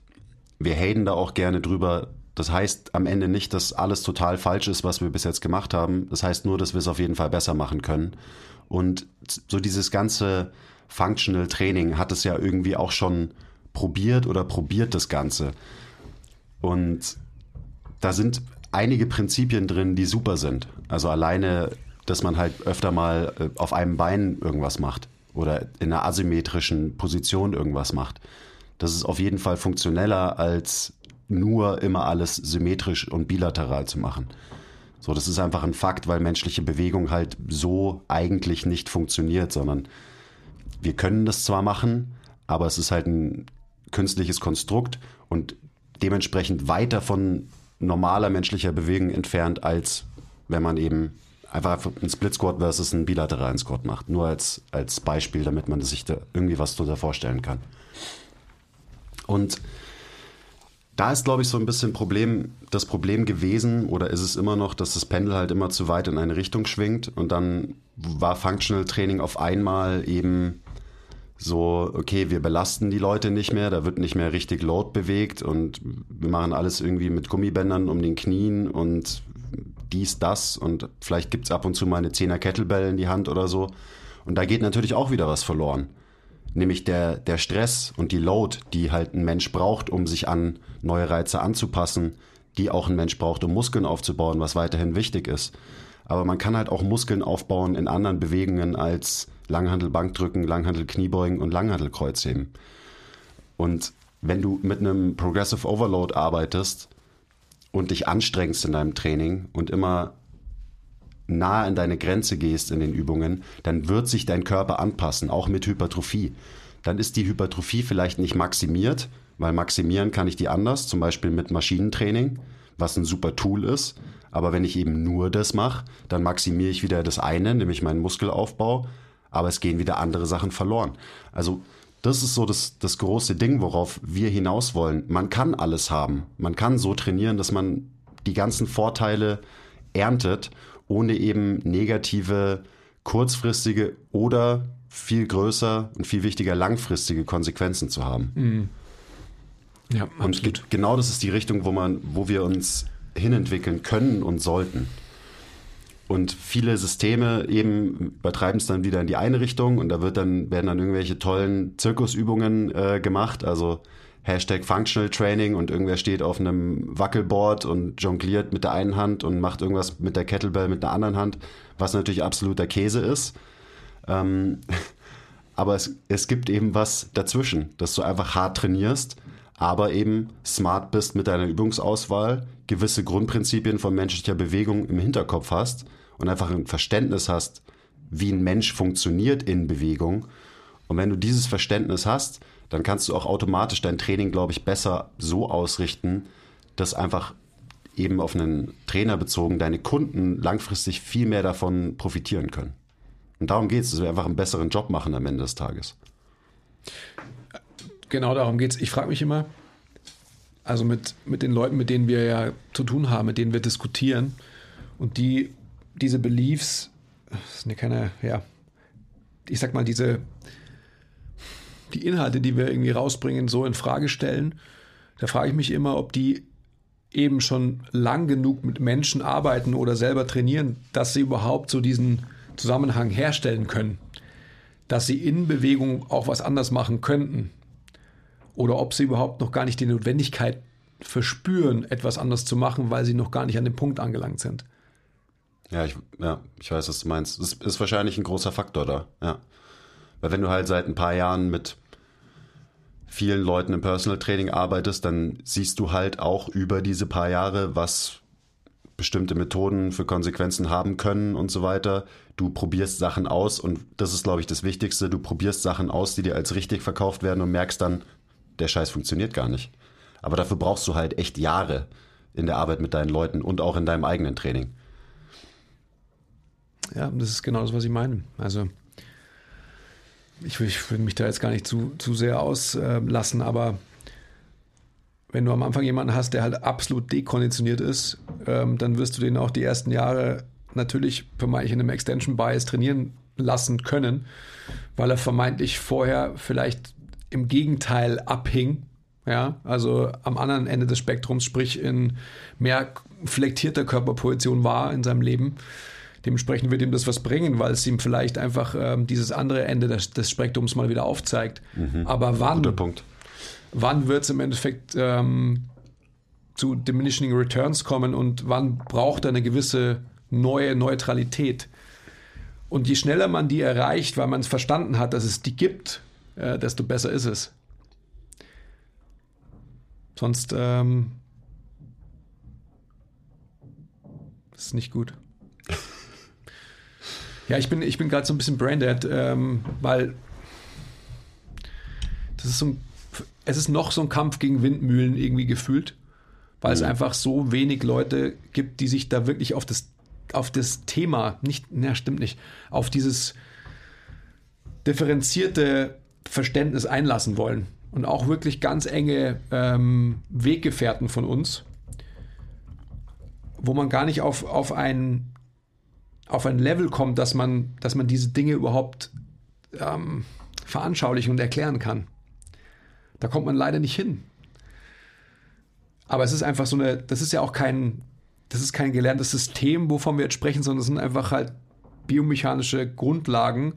wir haten da auch gerne drüber. Das heißt am Ende nicht, dass alles total falsch ist, was wir bis jetzt gemacht haben. Das heißt nur, dass wir es auf jeden Fall besser machen können. Und so dieses ganze Functional Training hat es ja irgendwie auch schon probiert oder probiert das Ganze. Und da sind einige Prinzipien drin, die super sind. Also alleine, dass man halt öfter mal äh, auf einem Bein irgendwas macht oder in einer asymmetrischen Position irgendwas macht. Das ist auf jeden Fall funktioneller, als nur immer alles symmetrisch und bilateral zu machen. So, das ist einfach ein Fakt, weil menschliche Bewegung halt so eigentlich nicht funktioniert, sondern wir können das zwar machen, aber es ist halt ein künstliches Konstrukt und dementsprechend weiter von normaler menschlicher Bewegung entfernt, als wenn man eben einfach einen Split Squat versus einen bilateralen Squat macht. Nur als, als Beispiel, damit man sich da irgendwie was darunter vorstellen kann. Und da ist, glaube ich, so ein bisschen Problem, das Problem gewesen oder ist es immer noch, dass das Pendel halt immer zu weit in eine Richtung schwingt und dann war Functional Training auf einmal eben so, okay, wir belasten die Leute nicht mehr, da wird nicht mehr richtig Load bewegt und wir machen alles irgendwie mit Gummibändern um den Knien und dies, das und vielleicht gibt es ab und zu mal eine Zehner Kettlebell in die Hand oder so. Und da geht natürlich auch wieder was verloren nämlich der, der Stress und die Load, die halt ein Mensch braucht, um sich an neue Reize anzupassen, die auch ein Mensch braucht, um Muskeln aufzubauen, was weiterhin wichtig ist. Aber man kann halt auch Muskeln aufbauen in anderen Bewegungen als Langhandel Bankdrücken, Langhandel Kniebeugen und Langhandel Kreuzheben. Und wenn du mit einem Progressive Overload arbeitest und dich anstrengst in deinem Training und immer nah an deine Grenze gehst in den Übungen, dann wird sich dein Körper anpassen, auch mit Hypertrophie. Dann ist die Hypertrophie vielleicht nicht maximiert, weil maximieren kann ich die anders, zum Beispiel mit Maschinentraining, was ein super Tool ist. Aber wenn ich eben nur das mache, dann maximiere ich wieder das eine, nämlich meinen Muskelaufbau, aber es gehen wieder andere Sachen verloren. Also das ist so das, das große Ding, worauf wir hinaus wollen. Man kann alles haben. Man kann so trainieren, dass man die ganzen Vorteile erntet ohne eben negative, kurzfristige oder viel größer und viel wichtiger langfristige Konsequenzen zu haben. Mhm. Ja, absolut. Und genau das ist die Richtung, wo man, wo wir uns hinentwickeln können und sollten. Und viele Systeme eben übertreiben es dann wieder in die eine Richtung und da wird dann, werden dann irgendwelche tollen Zirkusübungen äh, gemacht. Also Hashtag Functional Training und irgendwer steht auf einem Wackelboard und jongliert mit der einen Hand und macht irgendwas mit der Kettlebell mit der anderen Hand, was natürlich absoluter Käse ist. Ähm, aber es, es gibt eben was dazwischen, dass du einfach hart trainierst, aber eben smart bist mit deiner Übungsauswahl, gewisse Grundprinzipien von menschlicher Bewegung im Hinterkopf hast und einfach ein Verständnis hast, wie ein Mensch funktioniert in Bewegung. Und wenn du dieses Verständnis hast, dann kannst du auch automatisch dein Training, glaube ich, besser so ausrichten, dass einfach eben auf einen Trainer bezogen deine Kunden langfristig viel mehr davon profitieren können. Und darum geht es, dass wir einfach einen besseren Job machen am Ende des Tages. Genau darum geht es. Ich frage mich immer, also mit, mit den Leuten, mit denen wir ja zu tun haben, mit denen wir diskutieren und die diese Beliefs, das sind ja keine, ja, ich sag mal, diese die Inhalte, die wir irgendwie rausbringen, so in Frage stellen, da frage ich mich immer, ob die eben schon lang genug mit Menschen arbeiten oder selber trainieren, dass sie überhaupt so diesen Zusammenhang herstellen können. Dass sie in Bewegung auch was anders machen könnten. Oder ob sie überhaupt noch gar nicht die Notwendigkeit verspüren, etwas anders zu machen, weil sie noch gar nicht an dem Punkt angelangt sind. Ja, ich, ja, ich weiß, was du meinst. Das ist wahrscheinlich ein großer Faktor da, ja. Weil wenn du halt seit ein paar Jahren mit vielen Leuten im Personal Training arbeitest, dann siehst du halt auch über diese paar Jahre, was bestimmte Methoden für Konsequenzen haben können und so weiter. Du probierst Sachen aus und das ist, glaube ich, das Wichtigste. Du probierst Sachen aus, die dir als richtig verkauft werden und merkst dann, der Scheiß funktioniert gar nicht. Aber dafür brauchst du halt echt Jahre in der Arbeit mit deinen Leuten und auch in deinem eigenen Training. Ja, das ist genau das, was ich meine. Also ich ich will mich da jetzt gar nicht zu, zu sehr auslassen, aber wenn du am Anfang jemanden hast, der halt absolut dekonditioniert ist, ähm, dann wirst du den auch die ersten Jahre natürlich vermeintlich in einem Extension Bias trainieren lassen können, weil er vermeintlich vorher vielleicht im Gegenteil abhing. Ja, also am anderen Ende des Spektrums, sprich in mehr flektierter Körperposition war in seinem Leben. Dementsprechend wird ihm das was bringen, weil es ihm vielleicht einfach ähm, dieses andere Ende des, des, Spektrums mal wieder aufzeigt. Mhm. Aber wann? Guter Punkt. Wann wird es im Endeffekt ähm, zu diminishing returns kommen und wann braucht er eine gewisse neue Neutralität? Und je schneller man die erreicht, weil man es verstanden hat, dass es die gibt, äh, desto besser ist es. Sonst ähm, ist nicht gut. Ja, ich bin, ich bin gerade so ein bisschen braindead, ähm, weil das ist so ein, es ist noch so ein Kampf gegen Windmühlen irgendwie gefühlt, weil mhm. es einfach so wenig Leute gibt, die sich da wirklich auf das, auf das Thema, nicht, na, stimmt nicht, auf dieses differenzierte Verständnis einlassen wollen. Und auch wirklich ganz enge ähm, Weggefährten von uns, wo man gar nicht auf, auf ein auf ein Level kommt, dass man, dass man diese Dinge überhaupt ähm, veranschaulichen und erklären kann. Da kommt man leider nicht hin. Aber es ist einfach so eine, das ist ja auch kein, das ist kein gelerntes System, wovon wir jetzt sprechen, sondern es sind einfach halt biomechanische Grundlagen,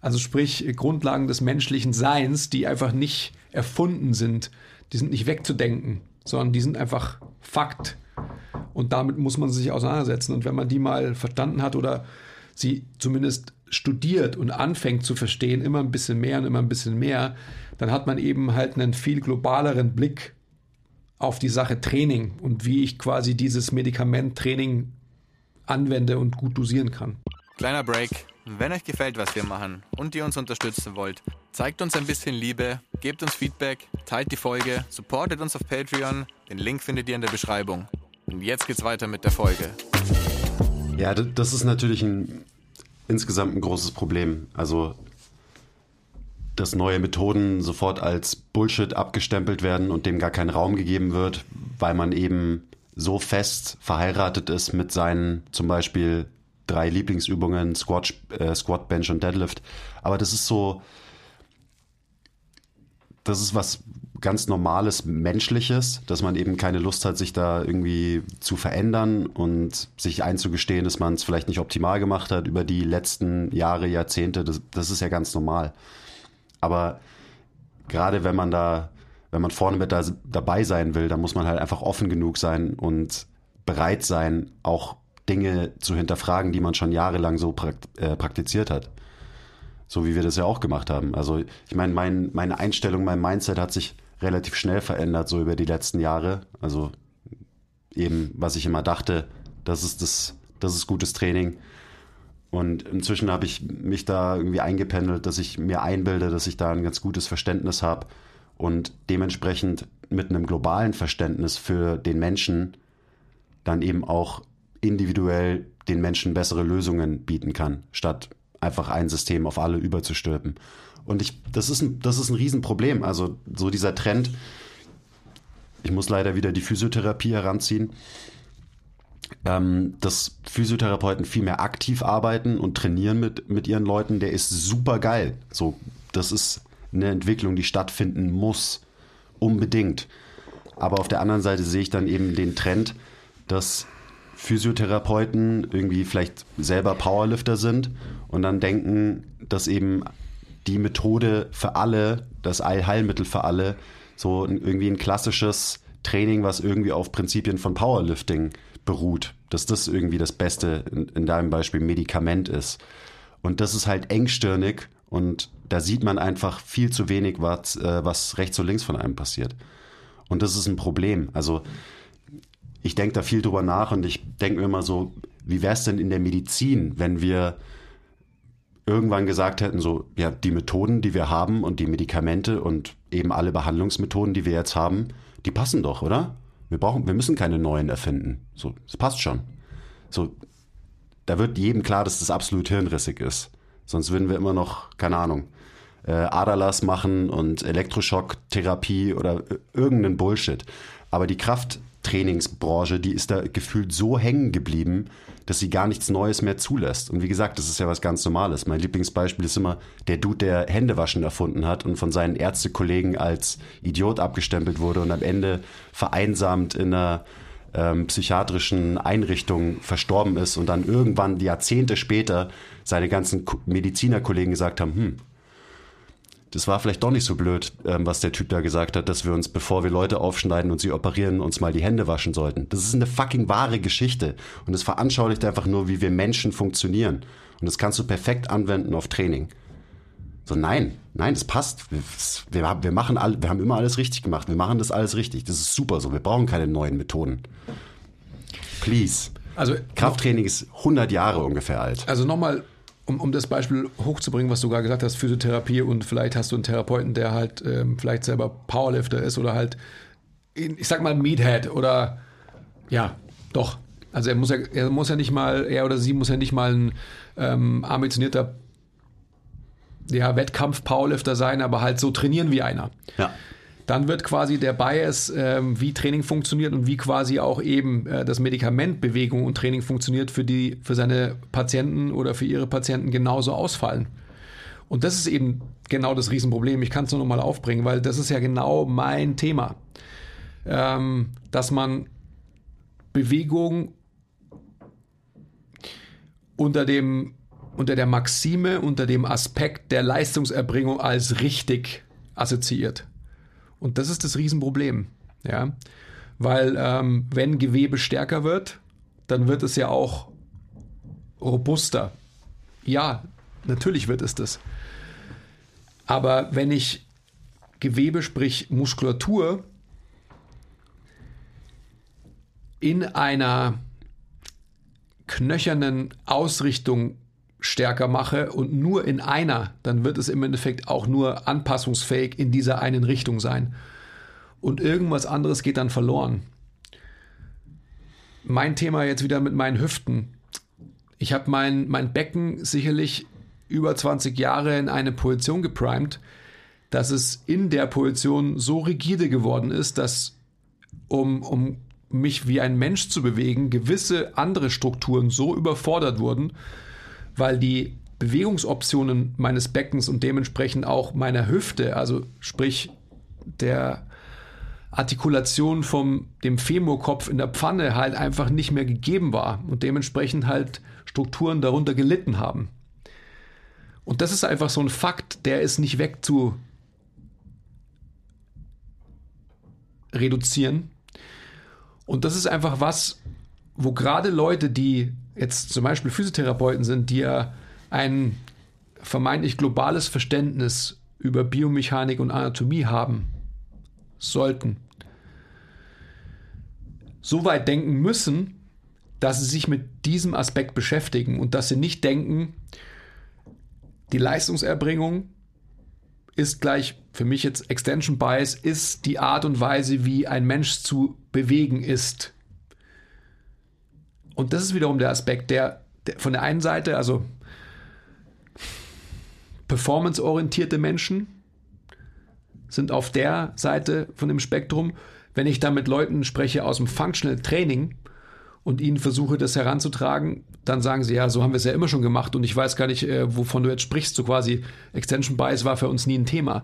also sprich Grundlagen des menschlichen Seins, die einfach nicht erfunden sind. Die sind nicht wegzudenken, sondern die sind einfach Fakt. Und damit muss man sich auseinandersetzen. Und wenn man die mal verstanden hat oder sie zumindest studiert und anfängt zu verstehen, immer ein bisschen mehr und immer ein bisschen mehr, dann hat man eben halt einen viel globaleren Blick auf die Sache Training und wie ich quasi dieses Medikament Training anwende und gut dosieren kann. Kleiner Break. Wenn euch gefällt, was wir machen und ihr uns unterstützen wollt, zeigt uns ein bisschen Liebe, gebt uns Feedback, teilt die Folge, supportet uns auf Patreon. Den Link findet ihr in der Beschreibung. Und jetzt geht's weiter mit der Folge. Ja, das ist natürlich ein insgesamt ein großes Problem. Also, dass neue Methoden sofort als Bullshit abgestempelt werden und dem gar kein Raum gegeben wird, weil man eben so fest verheiratet ist mit seinen zum Beispiel drei Lieblingsübungen, Squat, äh, Squat, Bench und Deadlift. Aber das ist so, das ist was ganz normales Menschliches, dass man eben keine Lust hat, sich da irgendwie zu verändern und sich einzugestehen, dass man es vielleicht nicht optimal gemacht hat über die letzten Jahre, Jahrzehnte. Das, das ist ja ganz normal. Aber gerade wenn man da, wenn man vorne mit da, dabei sein will, dann muss man halt einfach offen genug sein und bereit sein, auch Dinge zu hinterfragen, die man schon jahrelang so äh, praktiziert hat. So wie wir das ja auch gemacht haben. Also ich meine, mein, meine Einstellung, mein Mindset hat sich relativ schnell verändert, so über die letzten Jahre. Also eben, was ich immer dachte, das ist das, das ist gutes Training. Und inzwischen habe ich mich da irgendwie eingependelt, dass ich mir einbilde, dass ich da ein ganz gutes Verständnis habe und dementsprechend mit einem globalen Verständnis für den Menschen dann eben auch individuell den Menschen bessere Lösungen bieten kann, statt einfach ein System auf alle überzustülpen. Und ich, das ist ein, das ist ein Riesenproblem. Also so dieser Trend, ich muss leider wieder die Physiotherapie heranziehen, ähm, dass Physiotherapeuten viel mehr aktiv arbeiten und trainieren mit, mit ihren Leuten, der ist super geil. So, das ist eine Entwicklung, die stattfinden muss. Unbedingt. Aber auf der anderen Seite sehe ich dann eben den Trend, dass Physiotherapeuten irgendwie vielleicht selber Powerlifter sind und dann denken, dass eben die Methode für alle, das Allheilmittel für alle, so irgendwie ein klassisches Training, was irgendwie auf Prinzipien von Powerlifting beruht, dass das irgendwie das Beste in, in deinem Beispiel Medikament ist. Und das ist halt engstirnig und da sieht man einfach viel zu wenig, was, äh, was rechts und links von einem passiert. Und das ist ein Problem. Also ich denke da viel drüber nach und ich denke mir immer so, wie wäre es denn in der Medizin, wenn wir irgendwann gesagt hätten, so, ja, die Methoden, die wir haben und die Medikamente und eben alle Behandlungsmethoden, die wir jetzt haben, die passen doch, oder? Wir brauchen, wir müssen keine neuen erfinden. So, es passt schon. So, da wird jedem klar, dass das absolut hirnrissig ist. Sonst würden wir immer noch, keine Ahnung, äh, Aderlass machen und Elektroschocktherapie oder irgendeinen Bullshit. Aber die Krafttrainingsbranche, die ist da gefühlt so hängen geblieben, dass sie gar nichts Neues mehr zulässt. Und wie gesagt, das ist ja was ganz Normales. Mein Lieblingsbeispiel ist immer der Dude, der Händewaschen erfunden hat und von seinen Ärztekollegen als Idiot abgestempelt wurde und am Ende vereinsamt in einer ähm, psychiatrischen Einrichtung verstorben ist und dann irgendwann Jahrzehnte später seine ganzen Medizinerkollegen gesagt haben, hm, das war vielleicht doch nicht so blöd, ähm, was der Typ da gesagt hat, dass wir uns, bevor wir Leute aufschneiden und sie operieren, uns mal die Hände waschen sollten. Das ist eine fucking wahre Geschichte. Und es veranschaulicht einfach nur, wie wir Menschen funktionieren. Und das kannst du perfekt anwenden auf Training. So, nein, nein, das passt. Wir, wir, wir, machen all, wir haben immer alles richtig gemacht. Wir machen das alles richtig. Das ist super so. Wir brauchen keine neuen Methoden. Please. Also, Krafttraining ist 100 Jahre ungefähr alt. Also nochmal um, um das Beispiel hochzubringen, was du gerade gesagt hast, Physiotherapie und vielleicht hast du einen Therapeuten, der halt ähm, vielleicht selber Powerlifter ist oder halt, ich sag mal, Meathead oder ja, doch. Also er muss ja, er muss ja nicht mal, er oder sie muss ja nicht mal ein ähm, ambitionierter ja, Wettkampf-Powerlifter sein, aber halt so trainieren wie einer. Ja dann wird quasi der Bias, äh, wie Training funktioniert und wie quasi auch eben äh, das Medikament Bewegung und Training funktioniert für die, für seine Patienten oder für ihre Patienten genauso ausfallen. Und das ist eben genau das Riesenproblem. Ich kann es nur noch mal aufbringen, weil das ist ja genau mein Thema. Ähm, dass man Bewegung unter dem unter der Maxime, unter dem Aspekt der Leistungserbringung als richtig assoziiert. Und das ist das Riesenproblem. Ja? Weil ähm, wenn Gewebe stärker wird, dann wird es ja auch robuster. Ja, natürlich wird es das. Aber wenn ich Gewebe, sprich Muskulatur, in einer knöchernen Ausrichtung stärker mache und nur in einer, dann wird es im Endeffekt auch nur anpassungsfähig in dieser einen Richtung sein. Und irgendwas anderes geht dann verloren. Mein Thema jetzt wieder mit meinen Hüften. Ich habe mein, mein Becken sicherlich über 20 Jahre in eine Position geprimed, dass es in der Position so rigide geworden ist, dass um, um mich wie ein Mensch zu bewegen, gewisse andere Strukturen so überfordert wurden, weil die Bewegungsoptionen meines Beckens und dementsprechend auch meiner Hüfte, also sprich der Artikulation vom dem Femurkopf in der Pfanne halt einfach nicht mehr gegeben war und dementsprechend halt Strukturen darunter gelitten haben. Und das ist einfach so ein Fakt, der ist nicht weg zu reduzieren. Und das ist einfach was, wo gerade Leute, die jetzt zum Beispiel Physiotherapeuten sind, die ja ein vermeintlich globales Verständnis über Biomechanik und Anatomie haben sollten, so weit denken müssen, dass sie sich mit diesem Aspekt beschäftigen und dass sie nicht denken, die Leistungserbringung ist gleich für mich jetzt Extension Bias, ist die Art und Weise, wie ein Mensch zu bewegen ist. Und das ist wiederum der Aspekt, der, der von der einen Seite, also performanceorientierte Menschen sind auf der Seite von dem Spektrum. Wenn ich da mit Leuten spreche aus dem Functional Training und ihnen versuche, das heranzutragen, dann sagen sie, ja, so haben wir es ja immer schon gemacht und ich weiß gar nicht, äh, wovon du jetzt sprichst. So quasi Extension Bias war für uns nie ein Thema.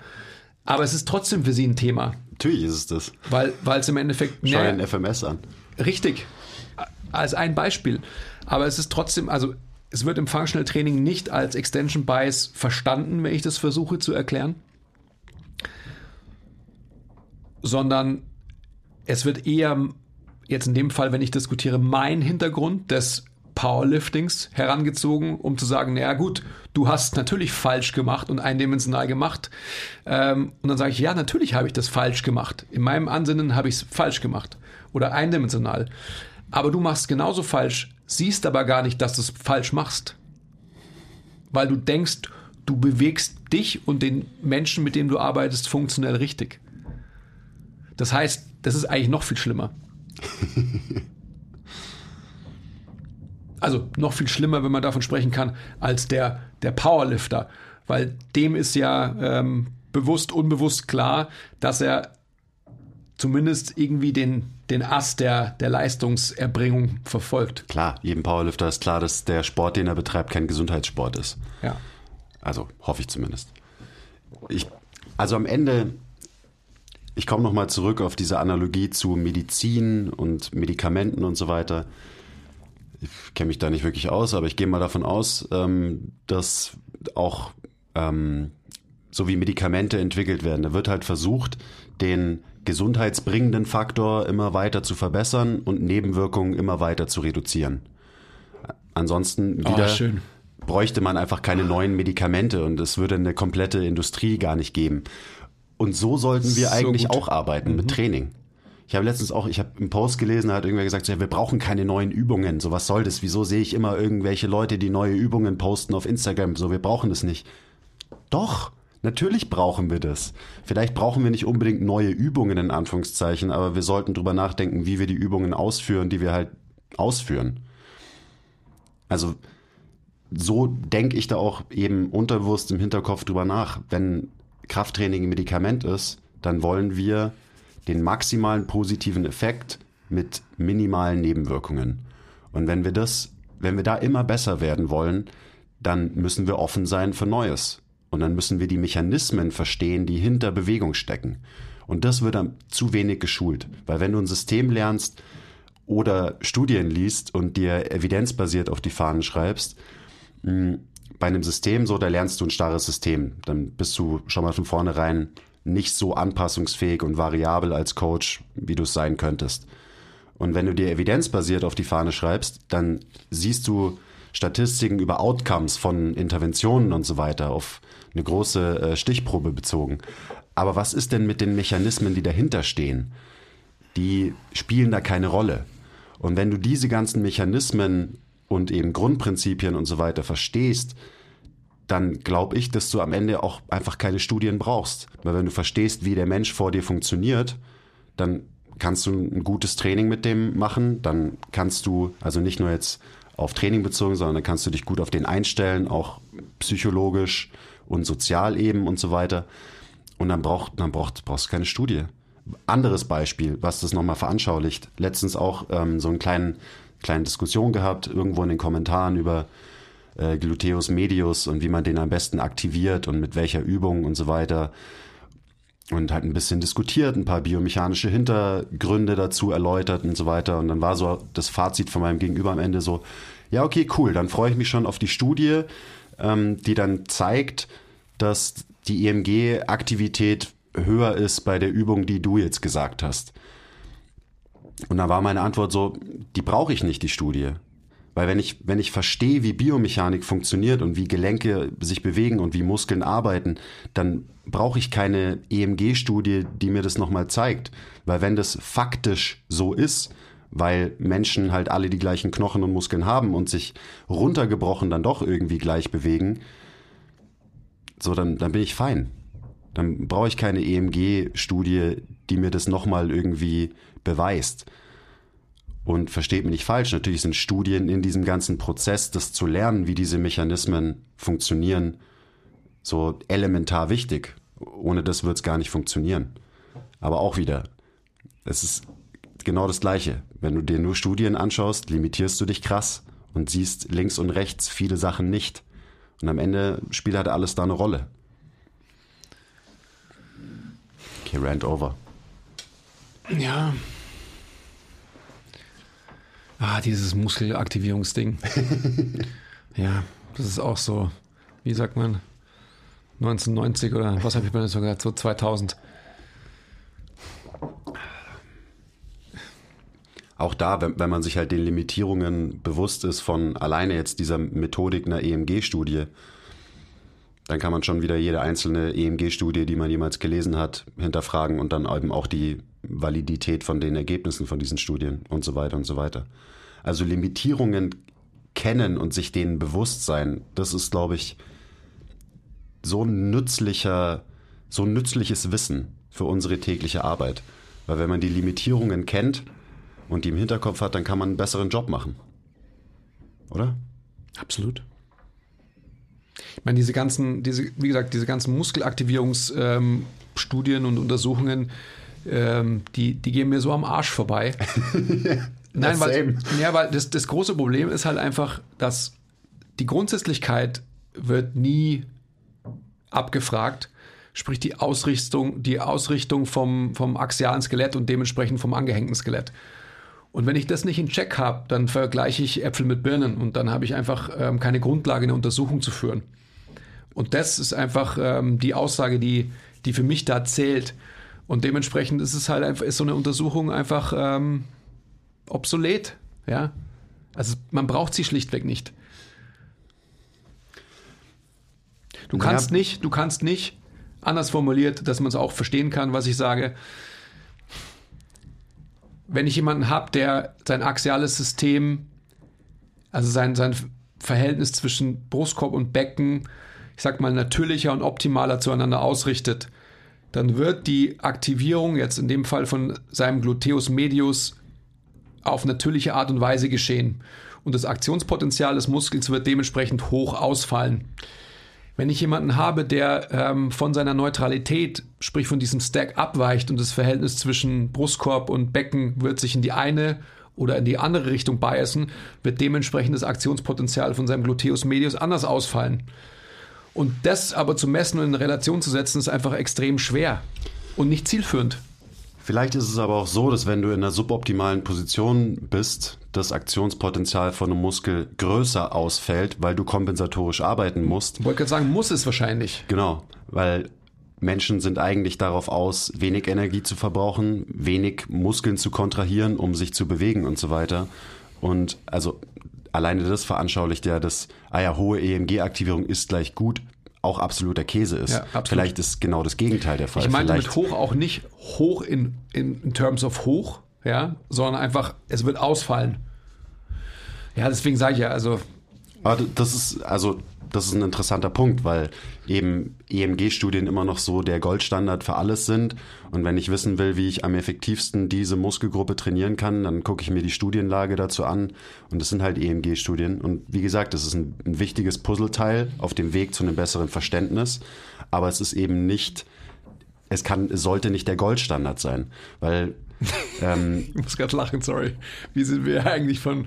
Aber es ist trotzdem für sie ein Thema. Natürlich ist es das. Weil, weil es im Endeffekt. Schau dir ein FMS an. Richtig. Als ein Beispiel. Aber es ist trotzdem, also es wird im Functional Training nicht als Extension Bias verstanden, wenn ich das versuche zu erklären, sondern es wird eher, jetzt in dem Fall, wenn ich diskutiere, mein Hintergrund des Powerliftings herangezogen, um zu sagen, naja gut, du hast natürlich falsch gemacht und eindimensional gemacht. Ähm, und dann sage ich, ja, natürlich habe ich das falsch gemacht. In meinem Ansinnen habe ich es falsch gemacht oder eindimensional. Aber du machst genauso falsch, siehst aber gar nicht, dass du es falsch machst. Weil du denkst, du bewegst dich und den Menschen, mit dem du arbeitest, funktionell richtig. Das heißt, das ist eigentlich noch viel schlimmer. also noch viel schlimmer, wenn man davon sprechen kann, als der, der Powerlifter. Weil dem ist ja ähm, bewusst, unbewusst klar, dass er zumindest irgendwie den, den Ast der, der Leistungserbringung verfolgt. Klar, jedem Powerlifter ist klar, dass der Sport, den er betreibt, kein Gesundheitssport ist. Ja. Also hoffe ich zumindest. Ich, also am Ende, ich komme nochmal zurück auf diese Analogie zu Medizin und Medikamenten und so weiter ich kenne mich da nicht wirklich aus, aber ich gehe mal davon aus, ähm, dass auch ähm, so wie Medikamente entwickelt werden. Da wird halt versucht, den gesundheitsbringenden Faktor immer weiter zu verbessern und Nebenwirkungen immer weiter zu reduzieren. Ansonsten ah, wieder oh, bräuchte man einfach keine neuen Medikamente und es würde eine komplette Industrie gar nicht geben. Und so sollten wir so eigentlich gut. auch arbeiten mhm. mit Training. Ich habe letztens auch, ich habe einen Post gelesen, da hat irgendwer gesagt, ja, wir brauchen keine neuen Übungen. So, was soll das? Wieso sehe ich immer irgendwelche Leute, die neue Übungen posten auf Instagram? So, wir brauchen das nicht. Doch, natürlich brauchen wir das. Vielleicht brauchen wir nicht unbedingt neue Übungen in Anführungszeichen, aber wir sollten drüber nachdenken, wie wir die Übungen ausführen, die wir halt ausführen. Also, so denke ich da auch eben unterbewusst im Hinterkopf drüber nach. Wenn Krafttraining ein Medikament ist, dann wollen wir den maximalen positiven Effekt mit minimalen Nebenwirkungen. Und wenn wir das, wenn wir da immer besser werden wollen, dann müssen wir offen sein für Neues. Und dann müssen wir die Mechanismen verstehen, die hinter Bewegung stecken. Und das wird dann zu wenig geschult. Weil wenn du ein System lernst oder Studien liest und dir evidenzbasiert auf die Fahnen schreibst, hm, bei einem System so, da lernst du ein starres System. Dann bist du schon mal von vornherein nicht so anpassungsfähig und variabel als Coach, wie du es sein könntest. Und wenn du dir evidenzbasiert auf die Fahne schreibst, dann siehst du Statistiken über Outcomes von Interventionen und so weiter auf eine große äh, Stichprobe bezogen. Aber was ist denn mit den Mechanismen, die dahinter stehen? Die spielen da keine Rolle. Und wenn du diese ganzen Mechanismen und eben Grundprinzipien und so weiter verstehst, dann glaube ich, dass du am Ende auch einfach keine Studien brauchst. Weil wenn du verstehst, wie der Mensch vor dir funktioniert, dann kannst du ein gutes Training mit dem machen. Dann kannst du, also nicht nur jetzt auf Training bezogen, sondern dann kannst du dich gut auf den einstellen, auch psychologisch und sozial eben und so weiter. Und dann, braucht, dann braucht, brauchst du keine Studie. Anderes Beispiel, was das nochmal veranschaulicht. Letztens auch ähm, so einen kleinen, kleinen Diskussion gehabt, irgendwo in den Kommentaren über äh, Gluteus medius und wie man den am besten aktiviert und mit welcher Übung und so weiter. Und halt ein bisschen diskutiert, ein paar biomechanische Hintergründe dazu erläutert und so weiter. Und dann war so das Fazit von meinem Gegenüber am Ende so, ja, okay, cool, dann freue ich mich schon auf die Studie, ähm, die dann zeigt, dass die EMG-Aktivität höher ist bei der Übung, die du jetzt gesagt hast. Und da war meine Antwort so, die brauche ich nicht, die Studie. Weil wenn ich, wenn ich verstehe, wie Biomechanik funktioniert und wie Gelenke sich bewegen und wie Muskeln arbeiten, dann brauche ich keine EMG-Studie, die mir das nochmal zeigt. Weil wenn das faktisch so ist, weil Menschen halt alle die gleichen Knochen und Muskeln haben und sich runtergebrochen dann doch irgendwie gleich bewegen, so dann, dann bin ich fein. Dann brauche ich keine EMG-Studie, die mir das nochmal irgendwie beweist. Und versteht mich nicht falsch, natürlich sind Studien in diesem ganzen Prozess, das zu lernen, wie diese Mechanismen funktionieren, so elementar wichtig. Ohne das wird es gar nicht funktionieren. Aber auch wieder, es ist genau das Gleiche. Wenn du dir nur Studien anschaust, limitierst du dich krass und siehst links und rechts viele Sachen nicht. Und am Ende spielt halt alles da eine Rolle. Okay, Rant over. Ja. Ah, dieses Muskelaktivierungsding. ja, das ist auch so, wie sagt man, 1990 oder was habe ich mir sogar so 2000. Auch da, wenn, wenn man sich halt den Limitierungen bewusst ist von alleine jetzt dieser Methodik einer EMG-Studie, dann kann man schon wieder jede einzelne EMG-Studie, die man jemals gelesen hat, hinterfragen und dann eben auch die Validität von den Ergebnissen von diesen Studien und so weiter und so weiter. Also Limitierungen kennen und sich denen bewusst sein, das ist, glaube ich, so ein nützlicher, so ein nützliches Wissen für unsere tägliche Arbeit. Weil wenn man die Limitierungen kennt und die im Hinterkopf hat, dann kann man einen besseren Job machen. Oder? Absolut. Ich meine, diese ganzen, diese, wie gesagt, diese ganzen Muskelaktivierungsstudien ähm, und Untersuchungen, ähm, die, die gehen mir so am Arsch vorbei. Nein, weil, ja, weil das, das große Problem ist halt einfach, dass die Grundsätzlichkeit wird nie abgefragt, sprich die Ausrichtung, die Ausrichtung vom, vom axialen Skelett und dementsprechend vom angehängten Skelett. Und wenn ich das nicht in Check habe, dann vergleiche ich Äpfel mit Birnen und dann habe ich einfach ähm, keine Grundlage, eine Untersuchung zu führen. Und das ist einfach ähm, die Aussage, die, die für mich da zählt. Und dementsprechend ist es halt einfach, ist so eine Untersuchung einfach ähm, obsolet. Ja. Also man braucht sie schlichtweg nicht. Du kannst ja. nicht, du kannst nicht, anders formuliert, dass man es auch verstehen kann, was ich sage. Wenn ich jemanden habe, der sein axiales System, also sein, sein Verhältnis zwischen Brustkorb und Becken, ich sag mal, natürlicher und optimaler zueinander ausrichtet, dann wird die Aktivierung jetzt in dem Fall von seinem Gluteus medius auf natürliche Art und Weise geschehen. Und das Aktionspotenzial des Muskels wird dementsprechend hoch ausfallen. Wenn ich jemanden habe, der ähm, von seiner Neutralität, sprich von diesem Stack abweicht und das Verhältnis zwischen Brustkorb und Becken wird sich in die eine oder in die andere Richtung biasen, wird dementsprechend das Aktionspotenzial von seinem Gluteus medius anders ausfallen. Und das aber zu messen und in Relation zu setzen, ist einfach extrem schwer und nicht zielführend. Vielleicht ist es aber auch so, dass wenn du in einer suboptimalen Position bist, das Aktionspotenzial von einem Muskel größer ausfällt, weil du kompensatorisch arbeiten musst. Ich wollte gerade sagen, muss es wahrscheinlich. Genau, weil Menschen sind eigentlich darauf aus, wenig Energie zu verbrauchen, wenig Muskeln zu kontrahieren, um sich zu bewegen und so weiter. Und also alleine das veranschaulicht ja, dass, ah ja, hohe EMG-Aktivierung ist gleich gut, auch absoluter Käse ist. Ja, Vielleicht ist genau das Gegenteil der Fall. Ich meine mit hoch auch nicht hoch in, in, in terms of hoch, ja, sondern einfach, es wird ausfallen. Ja, deswegen sage ich ja, also. Aber das ist, also das ist ein interessanter Punkt, weil eben EMG-Studien immer noch so der Goldstandard für alles sind. Und wenn ich wissen will, wie ich am effektivsten diese Muskelgruppe trainieren kann, dann gucke ich mir die Studienlage dazu an. Und das sind halt EMG-Studien. Und wie gesagt, das ist ein, ein wichtiges Puzzleteil auf dem Weg zu einem besseren Verständnis. Aber es ist eben nicht, es kann, es sollte nicht der Goldstandard sein, weil ähm, ich muss gerade lachen, sorry. Wie sind wir eigentlich von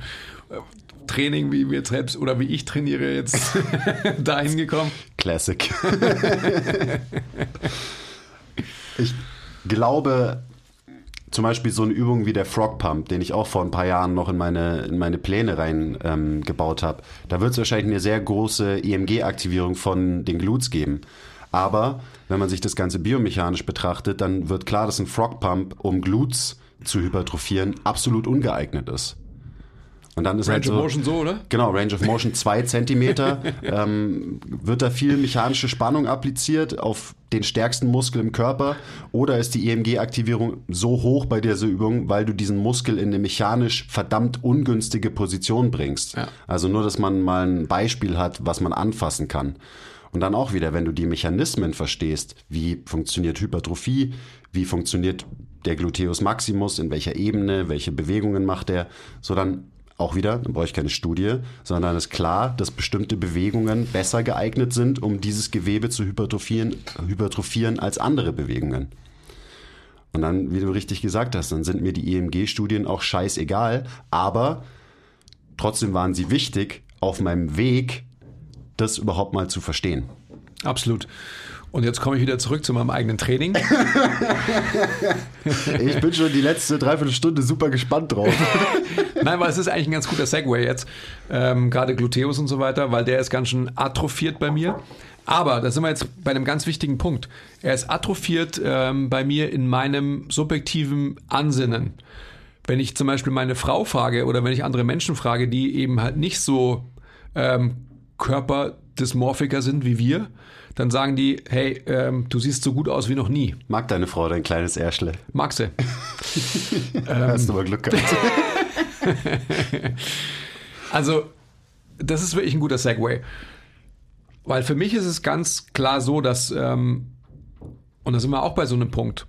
Training, wie wir selbst oder wie ich trainiere, jetzt dahin gekommen? Classic. ich glaube, zum Beispiel so eine Übung wie der Frog Pump, den ich auch vor ein paar Jahren noch in meine, in meine Pläne reingebaut ähm, habe, da wird es wahrscheinlich eine sehr große EMG-Aktivierung von den Glutes geben. Aber wenn man sich das Ganze biomechanisch betrachtet, dann wird klar, dass ein Frog Pump, um Glutes zu hypertrophieren, absolut ungeeignet ist. Und dann ist Range halt so, of Motion so, oder? Genau, Range of Motion zwei Zentimeter. ähm, wird da viel mechanische Spannung appliziert auf den stärksten Muskel im Körper? Oder ist die EMG-Aktivierung so hoch bei dieser Übung, weil du diesen Muskel in eine mechanisch verdammt ungünstige Position bringst? Ja. Also nur, dass man mal ein Beispiel hat, was man anfassen kann. Und dann auch wieder, wenn du die Mechanismen verstehst, wie funktioniert Hypertrophie, wie funktioniert der Gluteus Maximus, in welcher Ebene, welche Bewegungen macht er, so dann auch wieder, dann brauche ich keine Studie, sondern ist klar, dass bestimmte Bewegungen besser geeignet sind, um dieses Gewebe zu hypertrophieren, hypertrophieren als andere Bewegungen. Und dann, wie du richtig gesagt hast, dann sind mir die EMG-Studien auch scheißegal, aber trotzdem waren sie wichtig auf meinem Weg, das überhaupt mal zu verstehen. Absolut. Und jetzt komme ich wieder zurück zu meinem eigenen Training. Ich bin schon die letzte Dreiviertelstunde super gespannt drauf. Nein, weil es ist eigentlich ein ganz guter Segway jetzt. Ähm, Gerade Gluteus und so weiter, weil der ist ganz schön atrophiert bei mir. Aber da sind wir jetzt bei einem ganz wichtigen Punkt. Er ist atrophiert ähm, bei mir in meinem subjektiven Ansinnen. Wenn ich zum Beispiel meine Frau frage oder wenn ich andere Menschen frage, die eben halt nicht so ähm, Körperdysmorphiker sind wie wir, dann sagen die, hey, ähm, du siehst so gut aus wie noch nie. Mag deine Frau dein kleines Ärschle? Mag sie. Hast du mal Glück gehabt. Also, das ist wirklich ein guter Segway. Weil für mich ist es ganz klar so, dass, ähm, und da sind wir auch bei so einem Punkt,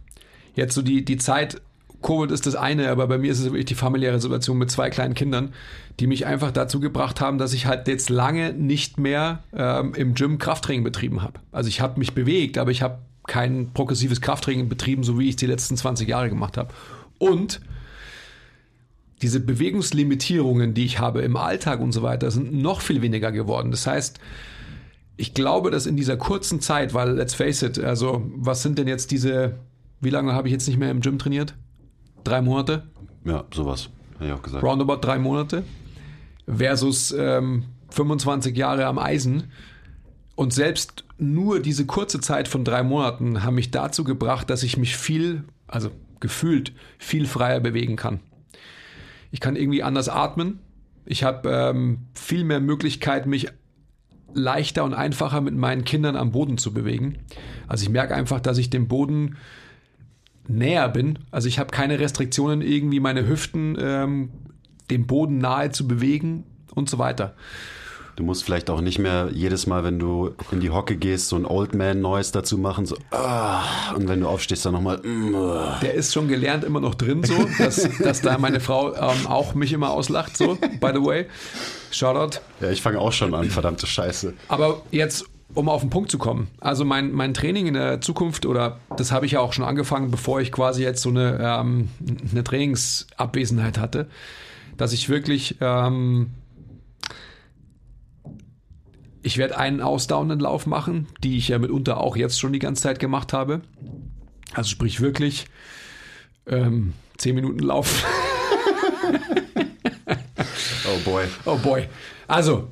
jetzt so die, die Zeit, Covid ist das eine, aber bei mir ist es wirklich die familiäre Situation mit zwei kleinen Kindern, die mich einfach dazu gebracht haben, dass ich halt jetzt lange nicht mehr ähm, im Gym Krafttraining betrieben habe. Also ich habe mich bewegt, aber ich habe kein progressives Krafttraining betrieben, so wie ich die letzten 20 Jahre gemacht habe. Und diese Bewegungslimitierungen, die ich habe im Alltag und so weiter, sind noch viel weniger geworden. Das heißt, ich glaube, dass in dieser kurzen Zeit, weil let's face it, also was sind denn jetzt diese, wie lange habe ich jetzt nicht mehr im Gym trainiert? Drei Monate? Ja, sowas. Hätte ich auch gesagt. Roundabout drei Monate versus ähm, 25 Jahre am Eisen. Und selbst nur diese kurze Zeit von drei Monaten haben mich dazu gebracht, dass ich mich viel, also gefühlt, viel freier bewegen kann. Ich kann irgendwie anders atmen. Ich habe ähm, viel mehr Möglichkeit, mich leichter und einfacher mit meinen Kindern am Boden zu bewegen. Also ich merke einfach, dass ich dem Boden näher bin. Also ich habe keine Restriktionen, irgendwie meine Hüften ähm, dem Boden nahe zu bewegen und so weiter. Du musst vielleicht auch nicht mehr jedes Mal, wenn du in die Hocke gehst, so ein Old Man Noise dazu machen, so ah, und wenn du aufstehst, dann nochmal. Mm, ah. Der ist schon gelernt immer noch drin, so, dass, dass da meine Frau ähm, auch mich immer auslacht, so, by the way. Shoutout. Ja, ich fange auch schon an, verdammte Scheiße. Aber jetzt, um auf den Punkt zu kommen. Also mein, mein Training in der Zukunft, oder das habe ich ja auch schon angefangen, bevor ich quasi jetzt so eine, ähm, eine Trainingsabwesenheit hatte, dass ich wirklich, ähm, ich werde einen ausdauernden Lauf machen, die ich ja mitunter auch jetzt schon die ganze Zeit gemacht habe. Also sprich wirklich ähm, 10 Minuten Lauf. Oh boy. Oh boy. Also,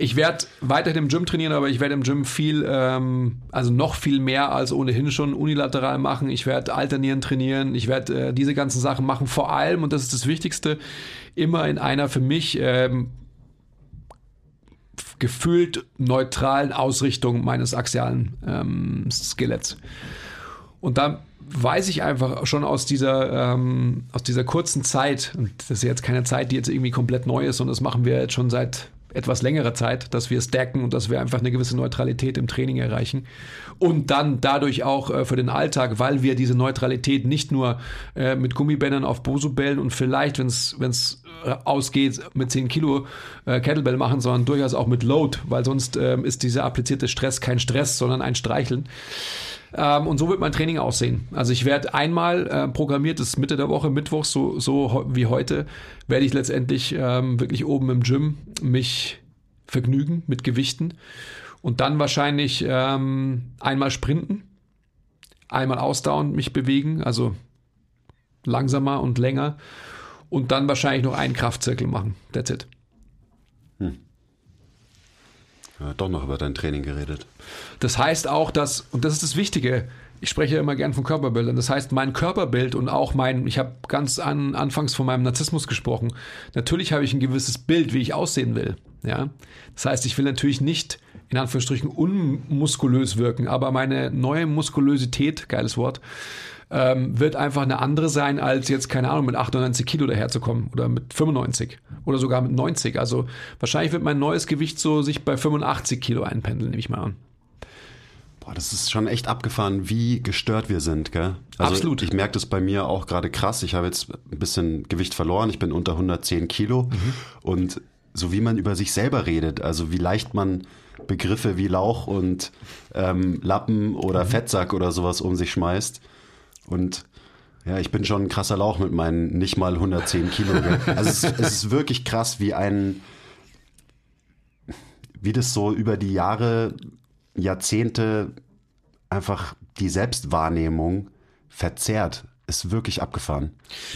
ich werde weiterhin im Gym trainieren, aber ich werde im Gym viel, ähm, also noch viel mehr als ohnehin schon unilateral machen. Ich werde alternieren trainieren, ich werde äh, diese ganzen Sachen machen. Vor allem, und das ist das Wichtigste, immer in einer für mich ähm, gefühlt neutralen Ausrichtung meines axialen ähm, Skeletts. Und da weiß ich einfach schon aus dieser, ähm, aus dieser kurzen Zeit, und das ist jetzt keine Zeit, die jetzt irgendwie komplett neu ist, sondern das machen wir jetzt schon seit etwas längerer Zeit, dass wir stacken und dass wir einfach eine gewisse Neutralität im Training erreichen. Und dann dadurch auch äh, für den Alltag, weil wir diese Neutralität nicht nur äh, mit Gummibändern auf Boso-Bällen und vielleicht, wenn es ausgeht, mit 10 Kilo äh, Kettlebell machen, sondern durchaus auch mit Load, weil sonst ähm, ist dieser applizierte Stress kein Stress, sondern ein Streicheln. Ähm, und so wird mein Training aussehen. Also ich werde einmal äh, programmiert, das ist Mitte der Woche, Mittwoch, so, so wie heute, werde ich letztendlich ähm, wirklich oben im Gym mich vergnügen mit Gewichten. Und dann wahrscheinlich ähm, einmal sprinten, einmal ausdauernd mich bewegen, also langsamer und länger. Und dann wahrscheinlich noch einen Kraftzirkel machen. That's it. Ja, doch noch über dein Training geredet. Das heißt auch, dass, und das ist das Wichtige, ich spreche ja immer gern von Körperbildern. Das heißt, mein Körperbild und auch mein, ich habe ganz an, anfangs von meinem Narzissmus gesprochen. Natürlich habe ich ein gewisses Bild, wie ich aussehen will. Ja, das heißt, ich will natürlich nicht in Anführungsstrichen unmuskulös wirken, aber meine neue Muskulösität, geiles Wort, ähm, wird einfach eine andere sein, als jetzt, keine Ahnung, mit 98 Kilo daherzukommen oder mit 95 oder sogar mit 90. Also wahrscheinlich wird mein neues Gewicht so sich bei 85 Kilo einpendeln, nehme ich mal an. Boah, das ist schon echt abgefahren, wie gestört wir sind, gell? Also Absolut. Ich merke das bei mir auch gerade krass. Ich habe jetzt ein bisschen Gewicht verloren. Ich bin unter 110 Kilo. Mhm. Und so wie man über sich selber redet, also wie leicht man Begriffe wie Lauch und ähm, Lappen oder Mhm. Fettsack oder sowas um sich schmeißt. Und ja, ich bin schon ein krasser Lauch mit meinen nicht mal 110 Kilo. Also es, es ist wirklich krass, wie ein, wie das so über die Jahre, Jahrzehnte einfach die Selbstwahrnehmung verzerrt. Ist wirklich abgefahren.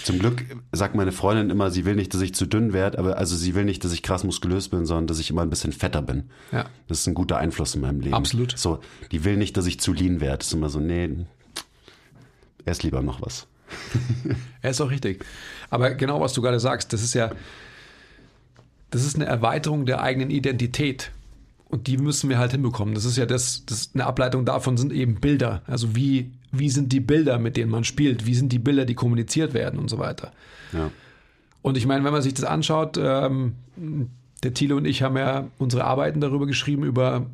Zum Glück sagt meine Freundin immer, sie will nicht, dass ich zu dünn werde, aber also sie will nicht, dass ich krass muskulös bin, sondern dass ich immer ein bisschen fetter bin. Ja. Das ist ein guter Einfluss in meinem Leben. Absolut. So, die will nicht, dass ich zu lean werde. Das ist immer so, nee, erst lieber noch was. Er ist auch richtig. Aber genau, was du gerade sagst, das ist ja, das ist eine Erweiterung der eigenen Identität. Und die müssen wir halt hinbekommen. Das ist ja das, das eine Ableitung davon sind eben Bilder. Also wie, wie sind die Bilder, mit denen man spielt? Wie sind die Bilder, die kommuniziert werden und so weiter. Ja. Und ich meine, wenn man sich das anschaut, ähm, der Thiele und ich haben ja unsere Arbeiten darüber geschrieben, über,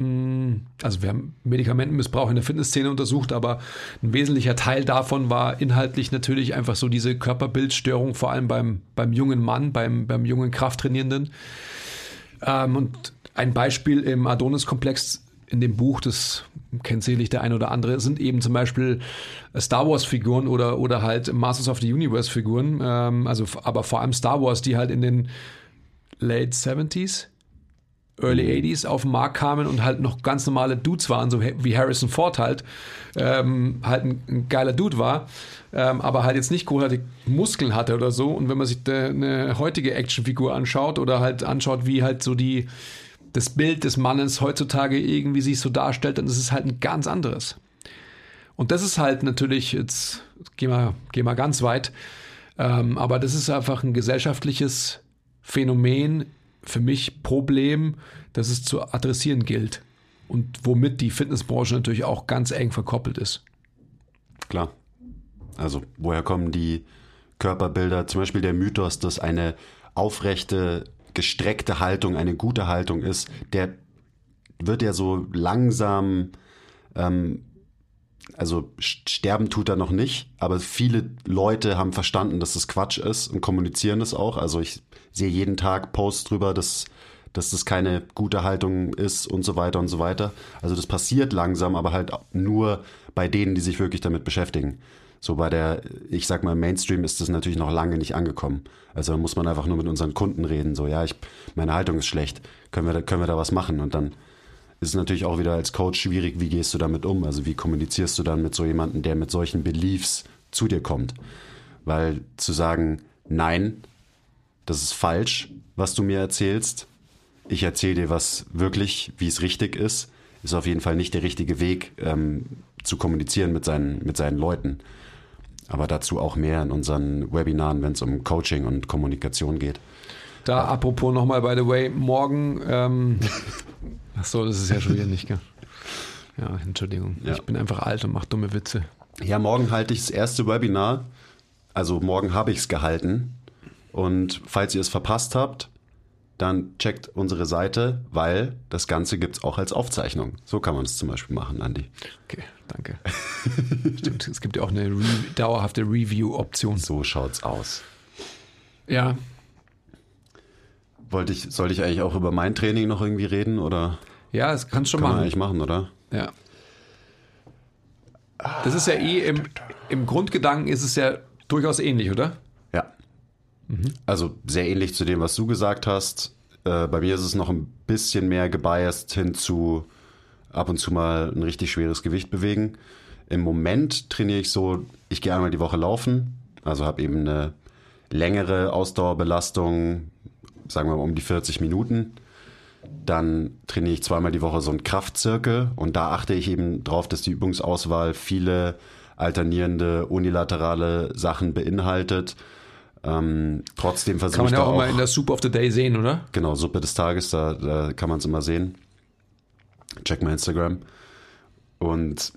also wir haben Medikamentenmissbrauch in der Fitnessszene untersucht, aber ein wesentlicher Teil davon war inhaltlich natürlich einfach so diese Körperbildstörung, vor allem beim, beim jungen Mann, beim, beim jungen Krafttrainierenden. Ähm, und ein Beispiel im Adonis-Komplex in dem Buch, das kennt sicherlich der ein oder andere, sind eben zum Beispiel Star Wars-Figuren oder, oder halt Masters of the Universe-Figuren, ähm, also aber vor allem Star Wars, die halt in den Late 70s, Early 80s auf den Markt kamen und halt noch ganz normale Dudes waren, so wie Harrison Ford halt, ähm, halt ein, ein, geiler Dude war, ähm, aber halt jetzt nicht großartig Muskeln hatte oder so. Und wenn man sich de, eine heutige Actionfigur anschaut oder halt anschaut, wie halt so die das Bild des Mannes heutzutage irgendwie sich so darstellt, dann ist es halt ein ganz anderes. Und das ist halt natürlich, jetzt gehen wir, gehen wir ganz weit, ähm, aber das ist einfach ein gesellschaftliches Phänomen, für mich Problem, das es zu adressieren gilt. Und womit die Fitnessbranche natürlich auch ganz eng verkoppelt ist. Klar. Also, woher kommen die Körperbilder? Zum Beispiel der Mythos, dass eine aufrechte gestreckte Haltung eine gute Haltung ist, der wird ja so langsam, ähm, also sterben tut er noch nicht, aber viele Leute haben verstanden, dass das Quatsch ist und kommunizieren das auch. Also ich sehe jeden Tag Posts drüber, dass, dass das keine gute Haltung ist und so weiter und so weiter. Also das passiert langsam, aber halt nur bei denen, die sich wirklich damit beschäftigen. So bei der, ich sag mal, Mainstream ist das natürlich noch lange nicht angekommen. Also da muss man einfach nur mit unseren Kunden reden. So, ja, ich, meine Haltung ist schlecht. Können wir, da, können wir da was machen? Und dann ist natürlich auch wieder als Coach schwierig, wie gehst du damit um? Also wie kommunizierst du dann mit so jemandem, der mit solchen Beliefs zu dir kommt? Weil zu sagen, nein, das ist falsch, was du mir erzählst. Ich erzähle dir was wirklich, wie es richtig ist, ist auf jeden Fall nicht der richtige Weg ähm, zu kommunizieren mit seinen, mit seinen Leuten. Aber dazu auch mehr in unseren Webinaren, wenn es um Coaching und Kommunikation geht. Da apropos nochmal, by the way, morgen, ähm, ach so, das ist ja schon wieder nicht, gell? Ja, Entschuldigung. Ja. Ich bin einfach alt und mache dumme Witze. Ja, morgen halte ich das erste Webinar. Also morgen habe ich es gehalten. Und falls ihr es verpasst habt, dann checkt unsere Seite, weil das Ganze gibt es auch als Aufzeichnung. So kann man es zum Beispiel machen, Andi. Okay, danke. Stimmt, es gibt ja auch eine Re dauerhafte Review-Option. So schaut's aus. Ja. Wollte ich, sollte ich eigentlich auch über mein Training noch irgendwie reden oder? Ja, das kannst du schon Kann machen. eigentlich machen, oder? Ja. Das ist ja eh im, im Grundgedanken ist es ja durchaus ähnlich, oder? Ja. Also sehr ähnlich zu dem, was du gesagt hast. Äh, bei mir ist es noch ein bisschen mehr gebiased hin zu ab und zu mal ein richtig schweres Gewicht bewegen. Im Moment trainiere ich so, ich gehe einmal die Woche laufen, also habe eben eine längere Ausdauerbelastung, sagen wir mal um die 40 Minuten. Dann trainiere ich zweimal die Woche so einen Kraftzirkel und da achte ich eben drauf, dass die Übungsauswahl viele alternierende, unilaterale Sachen beinhaltet. Ähm, trotzdem versuche Kann ich man ja auch auch, mal in der Soup of the Day sehen, oder? genau, Suppe des Tages, da, da kann man es immer sehen. Check mal Instagram. Und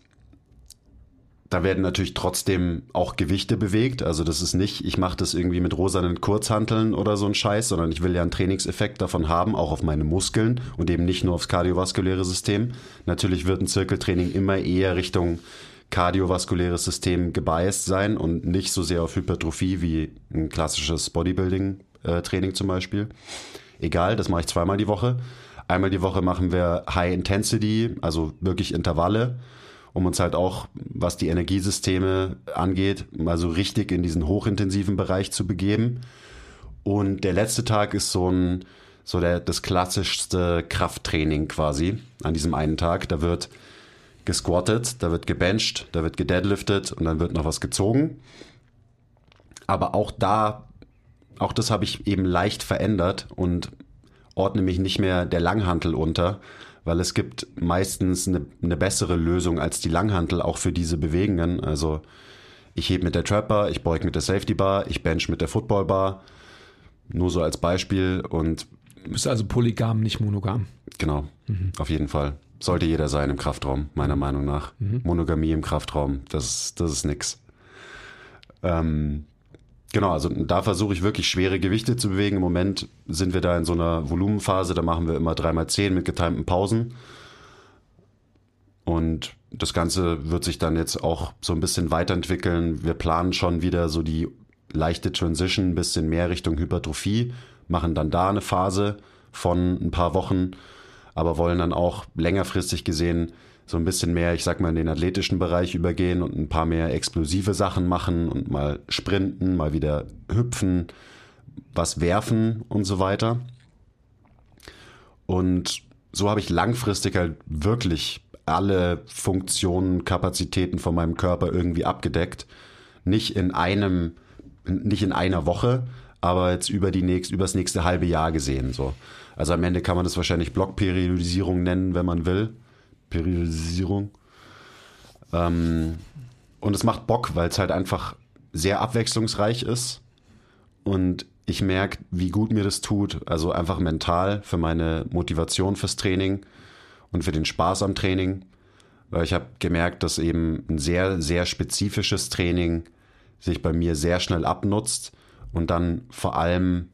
da werden natürlich trotzdem auch Gewichte bewegt. Also das ist nicht, ich mache das irgendwie mit rosanen Kurzhanteln oder so ein Scheiß, sondern ich will ja einen Trainingseffekt davon haben, auch auf meine Muskeln und eben nicht nur aufs kardiovaskuläre System. Natürlich wird ein Zirkeltraining immer eher Richtung kardiovaskuläres System gebiased sein und nicht so sehr auf Hypertrophie wie ein klassisches Bodybuilding-Training zum Beispiel. Egal, das mache ich zweimal die Woche. Einmal die Woche machen wir High Intensity, also wirklich Intervalle, um uns halt auch, was die Energiesysteme angeht, mal so richtig in diesen hochintensiven Bereich zu begeben. Und der letzte Tag ist so ein, so der, das klassischste Krafttraining quasi an diesem einen Tag. Da wird gesquattet, da wird gebencht, da wird gedeadliftet und dann wird noch was gezogen. Aber auch da, auch das habe ich eben leicht verändert und ordne mich nicht mehr der Langhantel unter, weil es gibt meistens eine, eine bessere Lösung als die Langhantel auch für diese Bewegungen. Also ich hebe mit der Trapper, ich beug mit der Safety Bar, ich bench mit der Football Bar. Nur so als Beispiel und. Du bist also polygam, nicht monogam. Genau, mhm. auf jeden Fall. Sollte jeder sein im Kraftraum, meiner Meinung nach. Mhm. Monogamie im Kraftraum, das, das ist nix. Ähm, genau, also da versuche ich wirklich schwere Gewichte zu bewegen. Im Moment sind wir da in so einer Volumenphase, da machen wir immer 3x10 mit getimten Pausen. Und das Ganze wird sich dann jetzt auch so ein bisschen weiterentwickeln. Wir planen schon wieder so die leichte Transition, ein bisschen mehr Richtung Hypertrophie, machen dann da eine Phase von ein paar Wochen aber wollen dann auch längerfristig gesehen so ein bisschen mehr, ich sag mal, in den athletischen Bereich übergehen und ein paar mehr explosive Sachen machen und mal sprinten, mal wieder hüpfen, was werfen und so weiter. Und so habe ich langfristig halt wirklich alle Funktionen, Kapazitäten von meinem Körper irgendwie abgedeckt. Nicht in einem, nicht in einer Woche, aber jetzt über die nächst, übers nächste halbe Jahr gesehen, so. Also am Ende kann man das wahrscheinlich Blockperiodisierung nennen, wenn man will. Periodisierung. Ähm, und es macht Bock, weil es halt einfach sehr abwechslungsreich ist. Und ich merke, wie gut mir das tut. Also einfach mental für meine Motivation fürs Training und für den Spaß am Training. Weil ich habe gemerkt, dass eben ein sehr, sehr spezifisches Training sich bei mir sehr schnell abnutzt und dann vor allem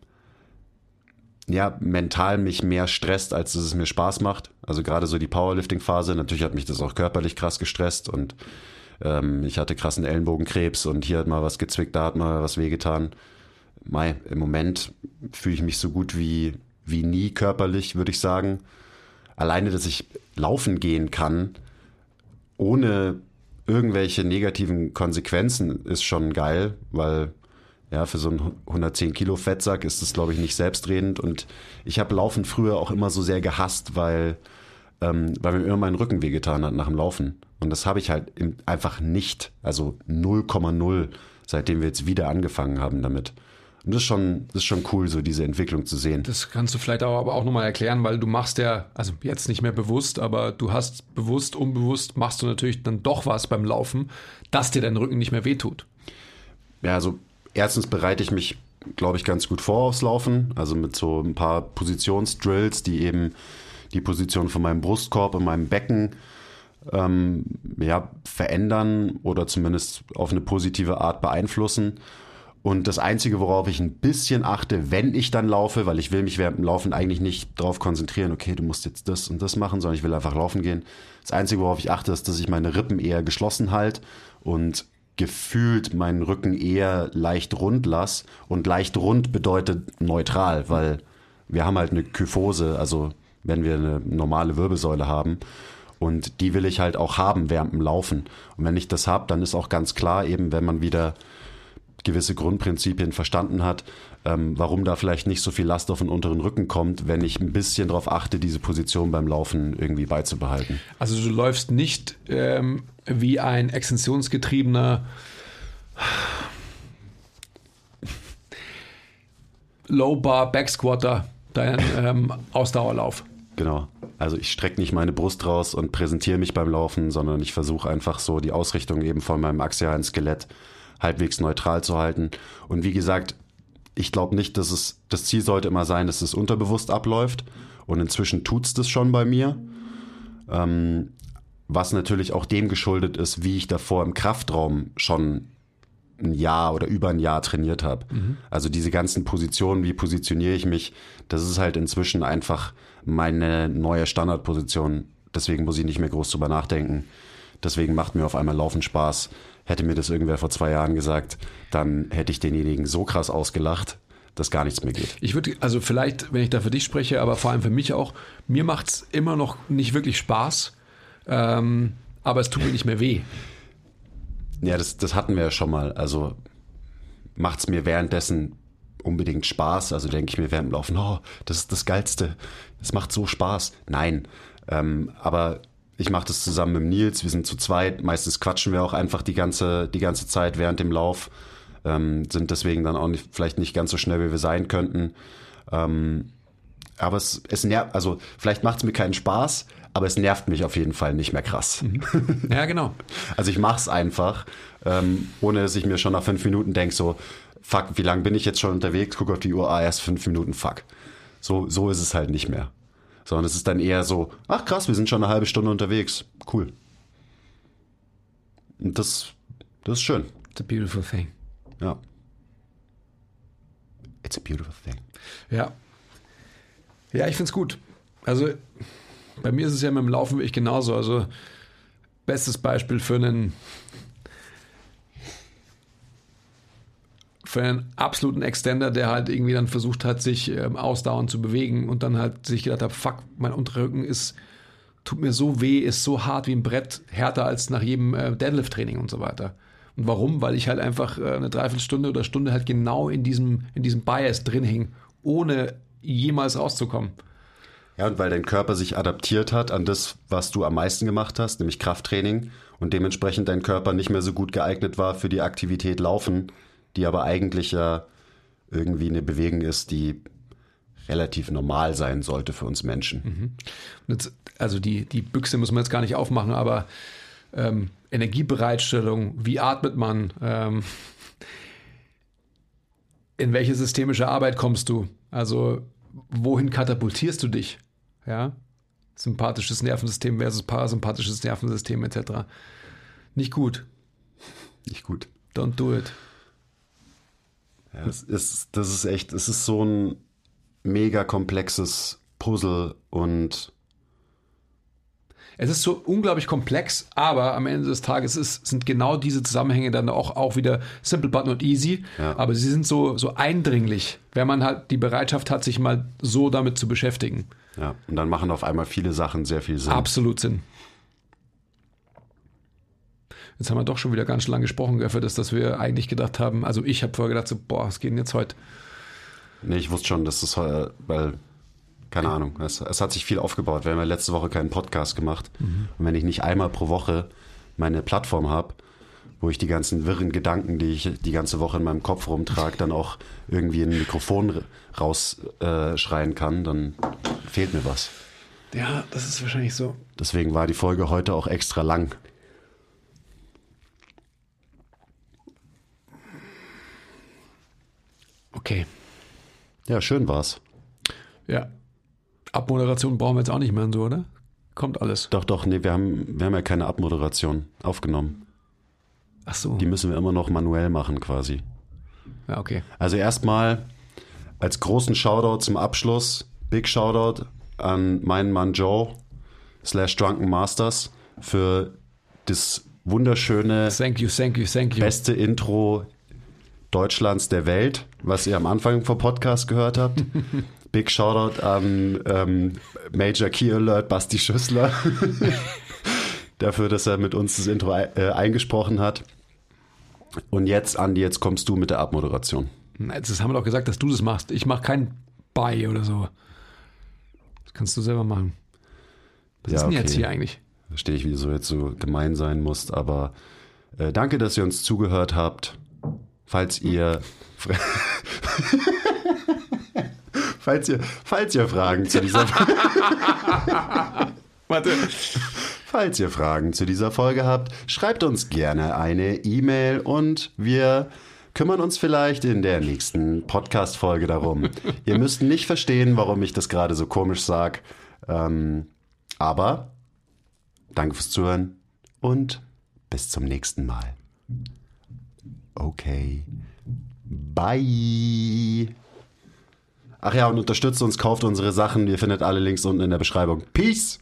ja, mental mich mehr stresst, als dass es mir Spaß macht. Also gerade so die Powerlifting-Phase, natürlich hat mich das auch körperlich krass gestresst und ähm, ich hatte krassen Ellenbogenkrebs und hier hat mal was gezwickt, da hat mal was wehgetan. Mai, im Moment fühle ich mich so gut wie, wie nie körperlich, würde ich sagen. Alleine, dass ich laufen gehen kann, ohne irgendwelche negativen Konsequenzen, ist schon geil, weil ja, für so einen 110 Kilo Fettsack ist das, glaube ich, nicht selbstredend. Und ich habe Laufen früher auch immer so sehr gehasst, weil, ähm, weil mir immer mein Rücken wehgetan hat nach dem Laufen. Und das habe ich halt einfach nicht, also 0,0, seitdem wir jetzt wieder angefangen haben damit. Und das ist schon, das ist schon cool, so diese Entwicklung zu sehen. Das kannst du vielleicht auch, aber auch nochmal erklären, weil du machst ja, also jetzt nicht mehr bewusst, aber du hast bewusst, unbewusst machst du natürlich dann doch was beim Laufen, dass dir dein Rücken nicht mehr wehtut. Ja, also erstens bereite ich mich, glaube ich, ganz gut vor aufs Laufen. Also mit so ein paar Positionsdrills, die eben die Position von meinem Brustkorb und meinem Becken ähm, ja, verändern oder zumindest auf eine positive Art beeinflussen. Und das Einzige, worauf ich ein bisschen achte, wenn ich dann laufe, weil ich will mich während dem Laufen eigentlich nicht darauf konzentrieren, okay, du musst jetzt das und das machen, sondern ich will einfach laufen gehen. Das Einzige, worauf ich achte, ist, dass ich meine Rippen eher geschlossen halte und gefühlt meinen Rücken eher leicht rund lasse. Und leicht rund bedeutet neutral, weil wir haben halt eine Kyphose, also wenn wir eine normale Wirbelsäule haben. Und die will ich halt auch haben während dem Laufen. Und wenn ich das habe, dann ist auch ganz klar, eben wenn man wieder gewisse Grundprinzipien verstanden hat, ähm, warum da vielleicht nicht so viel Last auf den unteren Rücken kommt, wenn ich ein bisschen darauf achte, diese Position beim Laufen irgendwie beizubehalten. Also du läufst nicht ähm, wie ein extensionsgetriebener Low Bar Backsquatter deinen ähm, Ausdauerlauf. Genau. Also ich strecke nicht meine Brust raus und präsentiere mich beim Laufen, sondern ich versuche einfach so die Ausrichtung eben von meinem axialen Skelett halbwegs neutral zu halten. Und wie gesagt, ich glaube nicht, dass es, das Ziel sollte immer sein, dass es unterbewusst abläuft. Und inzwischen tut es das schon bei mir. Ähm, was natürlich auch dem geschuldet ist, wie ich davor im Kraftraum schon ein Jahr oder über ein Jahr trainiert habe. Mhm. Also diese ganzen Positionen, wie positioniere ich mich, das ist halt inzwischen einfach meine neue Standardposition. Deswegen muss ich nicht mehr groß drüber nachdenken. Deswegen macht mir auf einmal Laufen Spaß. Hätte mir das irgendwer vor zwei Jahren gesagt, dann hätte ich denjenigen so krass ausgelacht, dass gar nichts mehr geht. Ich würde, also vielleicht, wenn ich da für dich spreche, aber vor allem für mich auch, mir macht es immer noch nicht wirklich Spaß, ähm, aber es tut mir nicht mehr weh. Ja, das, das hatten wir ja schon mal. Also macht es mir währenddessen unbedingt Spaß. Also denke ich mir während dem Laufen, oh, das ist das Geilste. Es macht so Spaß. Nein. Ähm, aber ich mache das zusammen mit Nils, wir sind zu zweit, meistens quatschen wir auch einfach die ganze, die ganze Zeit während dem Lauf, ähm, sind deswegen dann auch nicht, vielleicht nicht ganz so schnell, wie wir sein könnten. Ähm, aber es, es nervt, also vielleicht macht es mir keinen Spaß, aber es nervt mich auf jeden Fall nicht mehr krass. Ja, genau. Also ich mache es einfach, ähm, ohne dass ich mir schon nach fünf Minuten denke, so, fuck, wie lange bin ich jetzt schon unterwegs? Guck auf die Uhr, ah, erst fünf Minuten, fuck. So, so ist es halt nicht mehr. Sondern es ist dann eher so, ach krass, wir sind schon eine halbe Stunde unterwegs. Cool. Und das, das ist schön. It's a beautiful thing. Ja. It's a beautiful thing. Ja. Ja, ich find's gut. Also bei mir ist es ja mit dem Laufen wirklich genauso. Also bestes Beispiel für einen für einen absoluten Extender, der halt irgendwie dann versucht hat, sich ähm, ausdauernd zu bewegen und dann halt sich gedacht hat, fuck, mein Unterrücken ist, tut mir so weh, ist so hart wie ein Brett, härter als nach jedem äh, Deadlift-Training und so weiter. Und warum? Weil ich halt einfach äh, eine Dreiviertelstunde oder Stunde halt genau in diesem, in diesem Bias drin hing, ohne jemals rauszukommen. Ja, und weil dein Körper sich adaptiert hat an das, was du am meisten gemacht hast, nämlich Krafttraining, und dementsprechend dein Körper nicht mehr so gut geeignet war für die Aktivität Laufen, die aber eigentlich ja irgendwie eine Bewegung ist, die relativ normal sein sollte für uns Menschen. Jetzt, also die, die Büchse muss man jetzt gar nicht aufmachen, aber ähm, Energiebereitstellung, wie atmet man, ähm, in welche systemische Arbeit kommst du? Also wohin katapultierst du dich? Ja, sympathisches Nervensystem versus parasympathisches Nervensystem etc. Nicht gut. Nicht gut. Don't do it. Ja, es ist, das ist echt, es ist so ein mega komplexes Puzzle und Es ist so unglaublich komplex, aber am Ende des Tages ist, sind genau diese Zusammenhänge dann auch, auch wieder simple but not easy. Ja. Aber sie sind so, so eindringlich, wenn man halt die Bereitschaft hat, sich mal so damit zu beschäftigen. ja, und dann machen auf einmal viele Sachen sehr viel Sinn. Absolut Sinn. Jetzt haben wir doch schon wieder ganz schön lange gesprochen, gell, für das, dass wir eigentlich gedacht haben, also ich habe vorher gedacht, so, boah, was geht denn jetzt heute? Nee, ich wusste schon, dass das, äh, weil, keine Ahnung, es, es hat sich viel aufgebaut. Wir haben ja letzte Woche keinen Podcast gemacht. Und wenn ich nicht einmal pro Woche meine Plattform habe, wo ich die ganzen wirren Gedanken, die ich die ganze Woche in meinem Kopf rumtrage, dann auch irgendwie in ein Mikrofon rausschreien äh, kann, dann fehlt mir was. Ja, das ist wahrscheinlich so. Deswegen war die Folge heute auch extra lang. Okay. Ja, schön war's. Ja. Abmoderation brauchen wir jetzt auch nicht mehr und so, oder? Kommt alles. Doch, doch, nee, wir haben, wir haben ja keine Abmoderation aufgenommen. Ach so. Die müssen wir immer noch manuell machen quasi. Ja, okay. Also erstmal als großen Shoutout zum Abschluss, Big Shoutout an meinen Mann Joe slash Drunken Masters für das wunderschöne, Thank you, thank you, thank you. beste Intro Deutschlands der Welt, was ihr am Anfang vom Podcast gehört habt. Big Shoutout an ähm, Major Key Alert Basti Schüssler dafür, dass er mit uns das Intro äh, eingesprochen hat. Und jetzt, Andi, jetzt kommst du mit der Abmoderation. Jetzt haben wir doch gesagt, dass du das machst. Ich mache kein Buy oder so. Das kannst du selber machen. Was Ja, ist denn okay. jetzt hier eigentlich? Verstehe ich, wie du so jetzt so gemein sein musst, aber äh, danke, dass ihr uns zugehört habt. Falls ihr falls ihr falls ihr Fragen zu dieser Warte. falls ihr Fragen zu dieser Folge habt, schreibt uns gerne eine E-Mail und wir kümmern uns vielleicht in der nächsten Podcast Folge darum. ihr müsst nicht verstehen, warum ich das gerade so komisch sag, ähm, aber danke fürs Zuhören und bis zum nächsten Mal. Okay. Bye. Ach ja, und unterstützt uns, kauft unsere Sachen. Ihr findet alle Links unten in der Beschreibung. Peace.